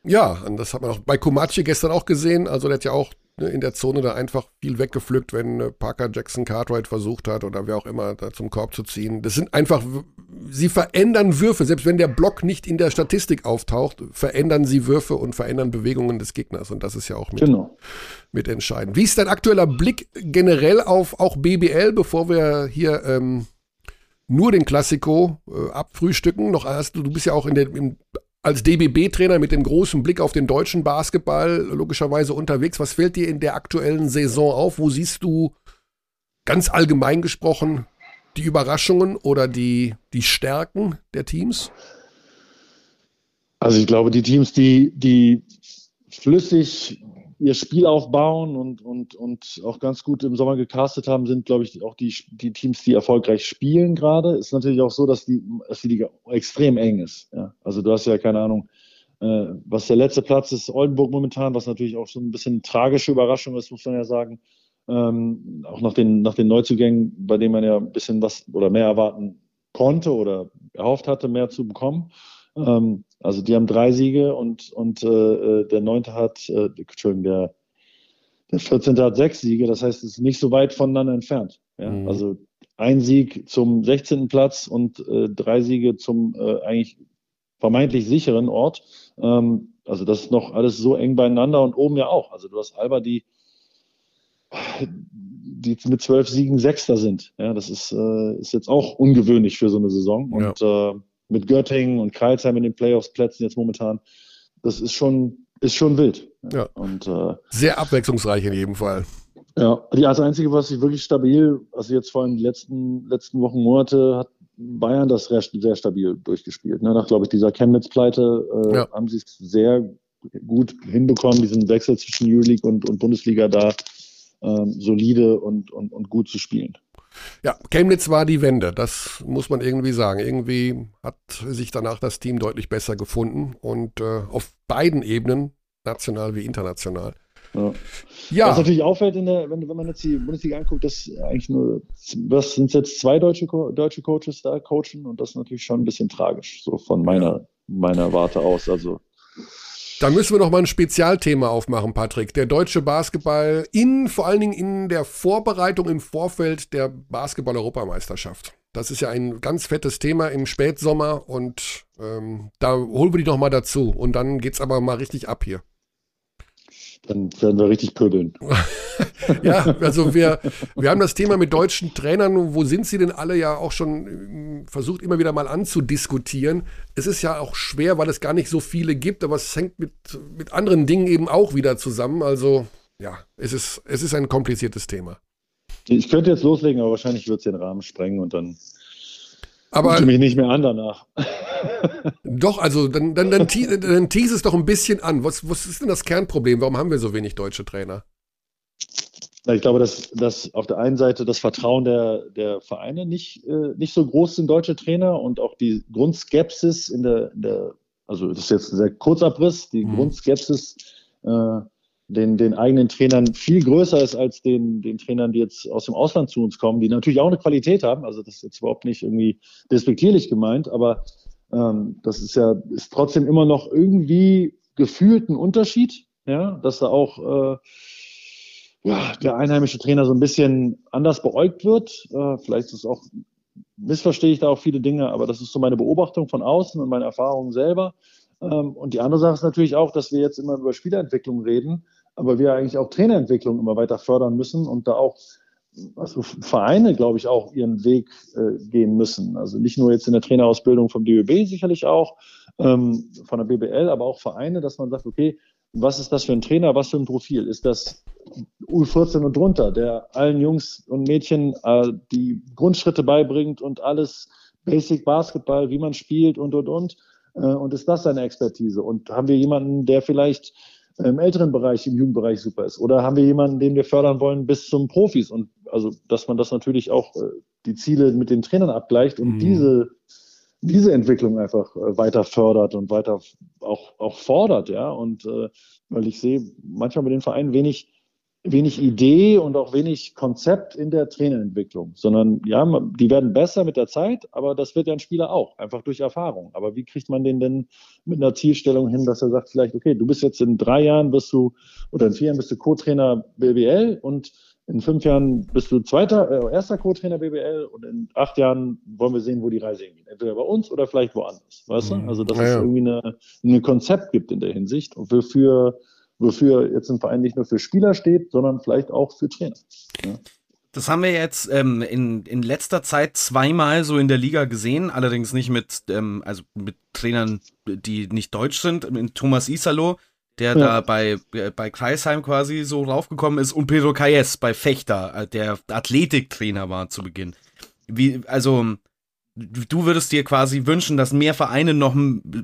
Ja, und das hat man auch bei Komachi gestern auch gesehen. Also der hat ja auch ne, in der Zone da einfach viel weggepflückt, wenn äh, Parker Jackson Cartwright versucht hat oder wer auch immer da zum Korb zu ziehen. Das sind einfach, sie verändern Würfe. Selbst wenn der Block nicht in der Statistik auftaucht, verändern sie Würfe und verändern Bewegungen des Gegners. Und das ist ja auch mit, genau. mit entscheidend. Wie ist dein aktueller Blick generell auf auch BBL, bevor wir hier ähm, nur den Klassiko äh, abfrühstücken? Noch hast du, du bist ja auch in der, im als DBB-Trainer mit dem großen Blick auf den deutschen Basketball logischerweise unterwegs. Was fällt dir in der aktuellen Saison auf? Wo siehst du ganz allgemein gesprochen die Überraschungen oder die, die Stärken der Teams? Also ich glaube, die Teams, die, die flüssig ihr Spiel aufbauen und, und, und auch ganz gut im Sommer gecastet haben, sind, glaube ich, auch die, die Teams, die erfolgreich spielen gerade. Ist natürlich auch so, dass die, dass die Liga extrem eng ist. Ja. Also du hast ja keine Ahnung, äh, was der letzte Platz ist, Oldenburg momentan, was natürlich auch so ein bisschen tragische Überraschung ist, muss man ja sagen. Ähm, auch nach den, nach den Neuzugängen, bei denen man ja ein bisschen was oder mehr erwarten konnte oder erhofft hatte, mehr zu bekommen. Ähm, also die haben drei Siege und, und äh, äh der neunte hat, äh, Entschuldigung, der, der 14. hat sechs Siege. Das heißt, es ist nicht so weit voneinander entfernt. Ja? Mhm. Also ein Sieg zum 16. Platz und äh, drei Siege zum äh, eigentlich vermeintlich sicheren Ort. Ähm, also das ist noch alles so eng beieinander und oben ja auch. Also du hast Alba, die, die mit zwölf Siegen Sechster sind. Ja, das ist, äh, ist jetzt auch ungewöhnlich für so eine Saison. Und ja. äh, mit Göttingen und Kreilsheim in den Playoffs-Plätzen jetzt momentan, das ist schon, ist schon wild. Ja. Und, äh, Sehr abwechslungsreich in jedem Fall. Ja, die das Einzige, was sich wirklich stabil, also jetzt vor allem die letzten, letzten Wochen, Monate, hat Bayern das sehr, sehr stabil durchgespielt. Ne? Nach, glaube ich, dieser Chemnitz-Pleite äh, ja. haben sie es sehr gut hinbekommen, diesen Wechsel zwischen Euroleague und, und Bundesliga da ähm, solide und, und, und gut zu spielen. Ja, Chemnitz war die Wende, das muss man irgendwie sagen. Irgendwie hat sich danach das Team deutlich besser gefunden und äh, auf beiden Ebenen, national wie international. Ja. ja. Was natürlich auffällt, der, wenn, wenn man jetzt die Bundesliga anguckt, dass eigentlich nur, was sind jetzt zwei deutsche, deutsche Coaches da coachen und das ist natürlich schon ein bisschen tragisch, so von meiner, meiner Warte aus. Also da müssen wir noch mal ein Spezialthema aufmachen, Patrick. Der deutsche Basketball in, vor allen Dingen in der Vorbereitung im Vorfeld der Basketball-Europameisterschaft. Das ist ja ein ganz fettes Thema im Spätsommer und ähm, da holen wir die noch mal dazu. Und dann geht's aber mal richtig ab hier dann werden wir richtig pöbeln. ja, also wir, wir haben das Thema mit deutschen Trainern, wo sind sie denn alle ja auch schon ähm, versucht immer wieder mal anzudiskutieren. Es ist ja auch schwer, weil es gar nicht so viele gibt, aber es hängt mit, mit anderen Dingen eben auch wieder zusammen. Also ja, es ist, es ist ein kompliziertes Thema. Ich könnte jetzt loslegen, aber wahrscheinlich wird es den Rahmen sprengen und dann aber ich mich nicht mehr an danach. Doch, also dann, dann, dann, dann tease es doch ein bisschen an. Was, was ist denn das Kernproblem? Warum haben wir so wenig deutsche Trainer? Ich glaube, dass, dass auf der einen Seite das Vertrauen der, der Vereine nicht, äh, nicht so groß sind, deutsche Trainer, und auch die Grundskepsis in der, in der also das ist jetzt ein sehr Kurzabriss, die mhm. Grundskepsis äh, den, den eigenen Trainern viel größer ist als den, den Trainern, die jetzt aus dem Ausland zu uns kommen, die natürlich auch eine Qualität haben. Also das ist jetzt überhaupt nicht irgendwie despektierlich gemeint, aber ähm, das ist ja ist trotzdem immer noch irgendwie gefühlt ein Unterschied, ja, dass da auch äh, ja, der einheimische Trainer so ein bisschen anders beäugt wird. Äh, vielleicht ist auch missverstehe ich da auch viele Dinge, aber das ist so meine Beobachtung von außen und meine Erfahrungen selber. Ähm, und die andere Sache ist natürlich auch, dass wir jetzt immer über Spielerentwicklung reden aber wir eigentlich auch Trainerentwicklung immer weiter fördern müssen und da auch also Vereine, glaube ich, auch ihren Weg äh, gehen müssen. Also nicht nur jetzt in der Trainerausbildung vom DÖB sicherlich auch, ähm, von der BBL, aber auch Vereine, dass man sagt, okay, was ist das für ein Trainer, was für ein Profil? Ist das U14 und drunter, der allen Jungs und Mädchen äh, die Grundschritte beibringt und alles Basic Basketball, wie man spielt und und und. Äh, und ist das seine Expertise? Und haben wir jemanden, der vielleicht im älteren Bereich, im Jugendbereich super ist? Oder haben wir jemanden, den wir fördern wollen bis zum Profis? Und also, dass man das natürlich auch äh, die Ziele mit den Trainern abgleicht und mhm. diese diese Entwicklung einfach äh, weiter fördert und weiter auch, auch fordert, ja. Und äh, weil ich sehe manchmal bei den Vereinen wenig, wenig Idee und auch wenig Konzept in der Trainerentwicklung, sondern ja, die werden besser mit der Zeit, aber das wird ja ein Spieler auch, einfach durch Erfahrung. Aber wie kriegt man den denn mit einer Zielstellung hin, dass er sagt vielleicht, okay, du bist jetzt in drei Jahren bist du oder in vier Jahren bist du Co-Trainer BWL und in fünf Jahren bist du zweiter, äh, erster Co-Trainer BWL und in acht Jahren wollen wir sehen, wo die Reise hingeht. Entweder bei uns oder vielleicht woanders. Weißt du? Mhm. Also, dass ja, es irgendwie eine, ein Konzept gibt in der Hinsicht und wofür wofür jetzt ein Verein nicht nur für Spieler steht, sondern vielleicht auch für Trainer. Ja. Das haben wir jetzt ähm, in, in letzter Zeit zweimal so in der Liga gesehen, allerdings nicht mit, ähm, also mit Trainern, die nicht deutsch sind. Mit Thomas Isalo, der ja. da bei, äh, bei Kreisheim quasi so raufgekommen ist, und Pedro Calles bei Fechter, äh, der Athletiktrainer war zu Beginn. Wie, also, du würdest dir quasi wünschen, dass mehr Vereine noch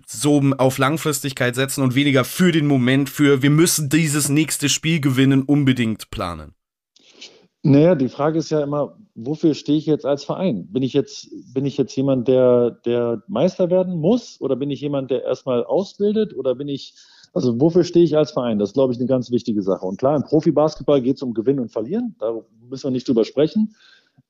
so auf Langfristigkeit setzen und weniger für den Moment, für wir müssen dieses nächste Spiel gewinnen, unbedingt planen. Naja, die Frage ist ja immer, wofür stehe ich jetzt als Verein? Bin ich jetzt, bin ich jetzt jemand, der, der Meister werden muss? Oder bin ich jemand, der erstmal ausbildet? Oder bin ich, also wofür stehe ich als Verein? Das ist, glaube ich, eine ganz wichtige Sache. Und klar, im Profibasketball geht es um Gewinnen und Verlieren. Da müssen wir nicht drüber sprechen.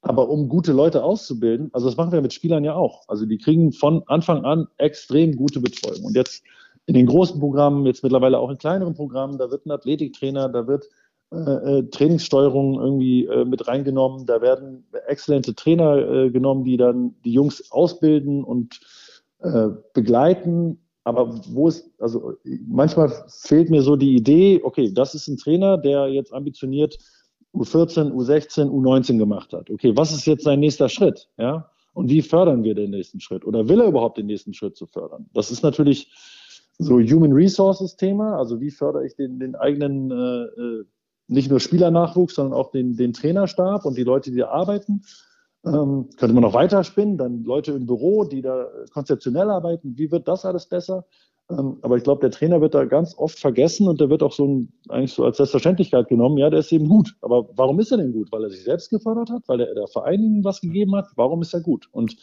Aber um gute Leute auszubilden, also das machen wir mit Spielern ja auch. Also die kriegen von Anfang an extrem gute Betreuung. Und jetzt in den großen Programmen, jetzt mittlerweile auch in kleineren Programmen, da wird ein Athletiktrainer, da wird äh, äh, Trainingssteuerung irgendwie äh, mit reingenommen, da werden exzellente Trainer äh, genommen, die dann die Jungs ausbilden und äh, begleiten. Aber wo ist, also manchmal fehlt mir so die Idee, okay, das ist ein Trainer, der jetzt ambitioniert U14, U16, U19 gemacht hat. Okay, was ist jetzt sein nächster Schritt? Ja? Und wie fördern wir den nächsten Schritt? Oder will er überhaupt den nächsten Schritt zu fördern? Das ist natürlich so Human Resources Thema. Also wie fördere ich den, den eigenen, äh, äh, nicht nur Spielernachwuchs, sondern auch den, den Trainerstab und die Leute, die da arbeiten. Ähm, könnte man noch weiterspinnen, dann Leute im Büro, die da konzeptionell arbeiten. Wie wird das alles besser? Ähm, aber ich glaube, der Trainer wird da ganz oft vergessen und der wird auch so ein, eigentlich so als Selbstverständlichkeit genommen. Ja, der ist eben gut. Aber warum ist er denn gut? Weil er sich selbst gefördert hat? Weil er der Verein was gegeben hat? Warum ist er gut? Und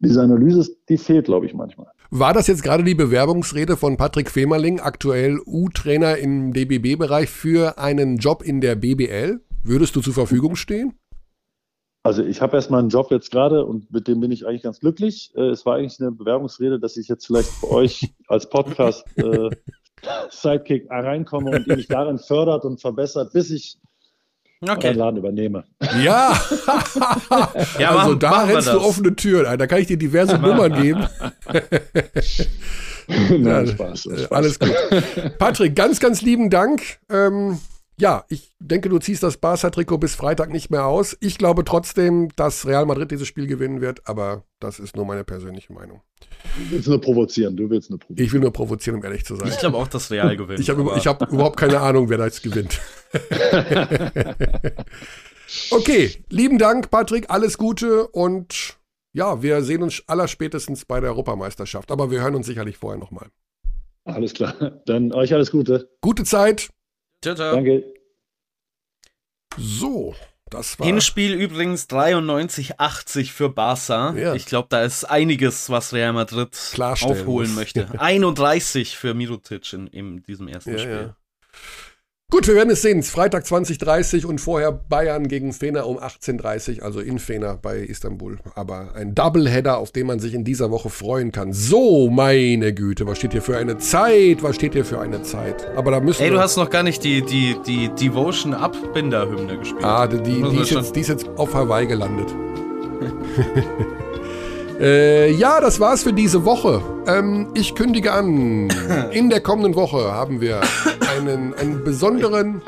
diese Analyse, die fehlt, glaube ich, manchmal. War das jetzt gerade die Bewerbungsrede von Patrick Femerling, aktuell U-Trainer im DBB-Bereich für einen Job in der BBL? Würdest du zur Verfügung stehen? Also ich habe erstmal einen Job jetzt gerade und mit dem bin ich eigentlich ganz glücklich. Äh, es war eigentlich eine Bewerbungsrede, dass ich jetzt vielleicht für euch als Podcast äh, Sidekick reinkomme und ihr mich darin fördert und verbessert, bis ich okay. den Laden übernehme. Ja, ja also machen, da machen rennst du offene Türen Da kann ich dir diverse Nummern geben. Nein, ja, Spaß, Spaß, Alles gut. Patrick, ganz, ganz lieben Dank. Ähm, ja, ich denke, du ziehst das Barca-Trikot bis Freitag nicht mehr aus. Ich glaube trotzdem, dass Real Madrid dieses Spiel gewinnen wird, aber das ist nur meine persönliche Meinung. Du willst nur provozieren, du willst nur provozieren. Ich will nur provozieren, um ehrlich zu sein. Ich glaube auch, dass Real gewinnt. Ich habe hab überhaupt keine Ahnung, wer da jetzt gewinnt. okay, lieben Dank, Patrick, alles Gute und ja, wir sehen uns allerspätestens bei der Europameisterschaft, aber wir hören uns sicherlich vorher nochmal. Alles klar, dann euch alles Gute. Gute Zeit. Ciao, ciao. Danke. So, das war. Hinspiel übrigens 93-80 für Barca. Ja. Ich glaube, da ist einiges, was Real Madrid aufholen muss. möchte. 31 für Mirotic in, in diesem ersten ja, Spiel. Ja. Gut, wir werden es sehen. Freitag 20.30 und vorher Bayern gegen Fener um 18.30 also in Fener bei Istanbul. Aber ein Doubleheader, auf den man sich in dieser Woche freuen kann. So, meine Güte, was steht hier für eine Zeit? Was steht hier für eine Zeit? Aber da müssen Ey, du hast noch gar nicht die, die, die Devotion Abbinder-Hymne gespielt. Ah, die, die, die, ist jetzt, die ist jetzt auf Hawaii gelandet. Äh, ja, das war's für diese Woche. Ähm, ich kündige an. In der kommenden Woche haben wir einen, einen besonderen,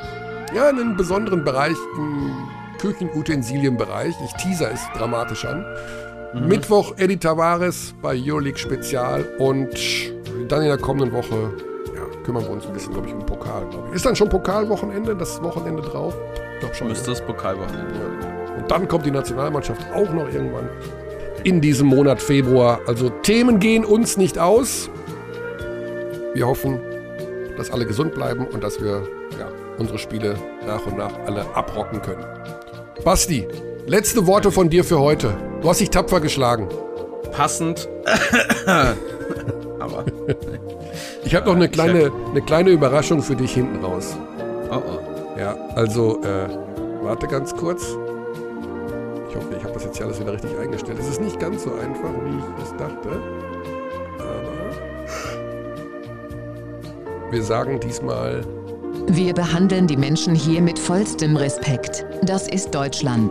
ja, einen besonderen Bereich im Küchenutensilienbereich. Ich teaser es dramatisch an. Mhm. Mittwoch Eddie Tavares bei Euroleague Spezial und dann in der kommenden Woche kümmern wir uns ein bisschen, glaube ich, um Pokal, ich. Ist dann schon Pokalwochenende, das Wochenende drauf? Ich glaube schon. Müsste ne? das Pokalwochenende. Ja. Und dann kommt die Nationalmannschaft auch noch irgendwann in diesem Monat Februar. Also Themen gehen uns nicht aus. Wir hoffen, dass alle gesund bleiben und dass wir ja, unsere Spiele nach und nach alle abrocken können. Basti, letzte Worte von dir für heute. Du hast dich tapfer geschlagen. Passend. Aber. Ich habe noch eine kleine, eine kleine Überraschung für dich hinten raus. Oh oh. Ja, also, äh, warte ganz kurz. Ich hoffe, ich habe das jetzt hier alles wieder richtig eingestellt. Es ist nicht ganz so einfach, wie ich es dachte. Wir sagen diesmal, Wir behandeln die Menschen hier mit vollstem Respekt. Das ist Deutschland.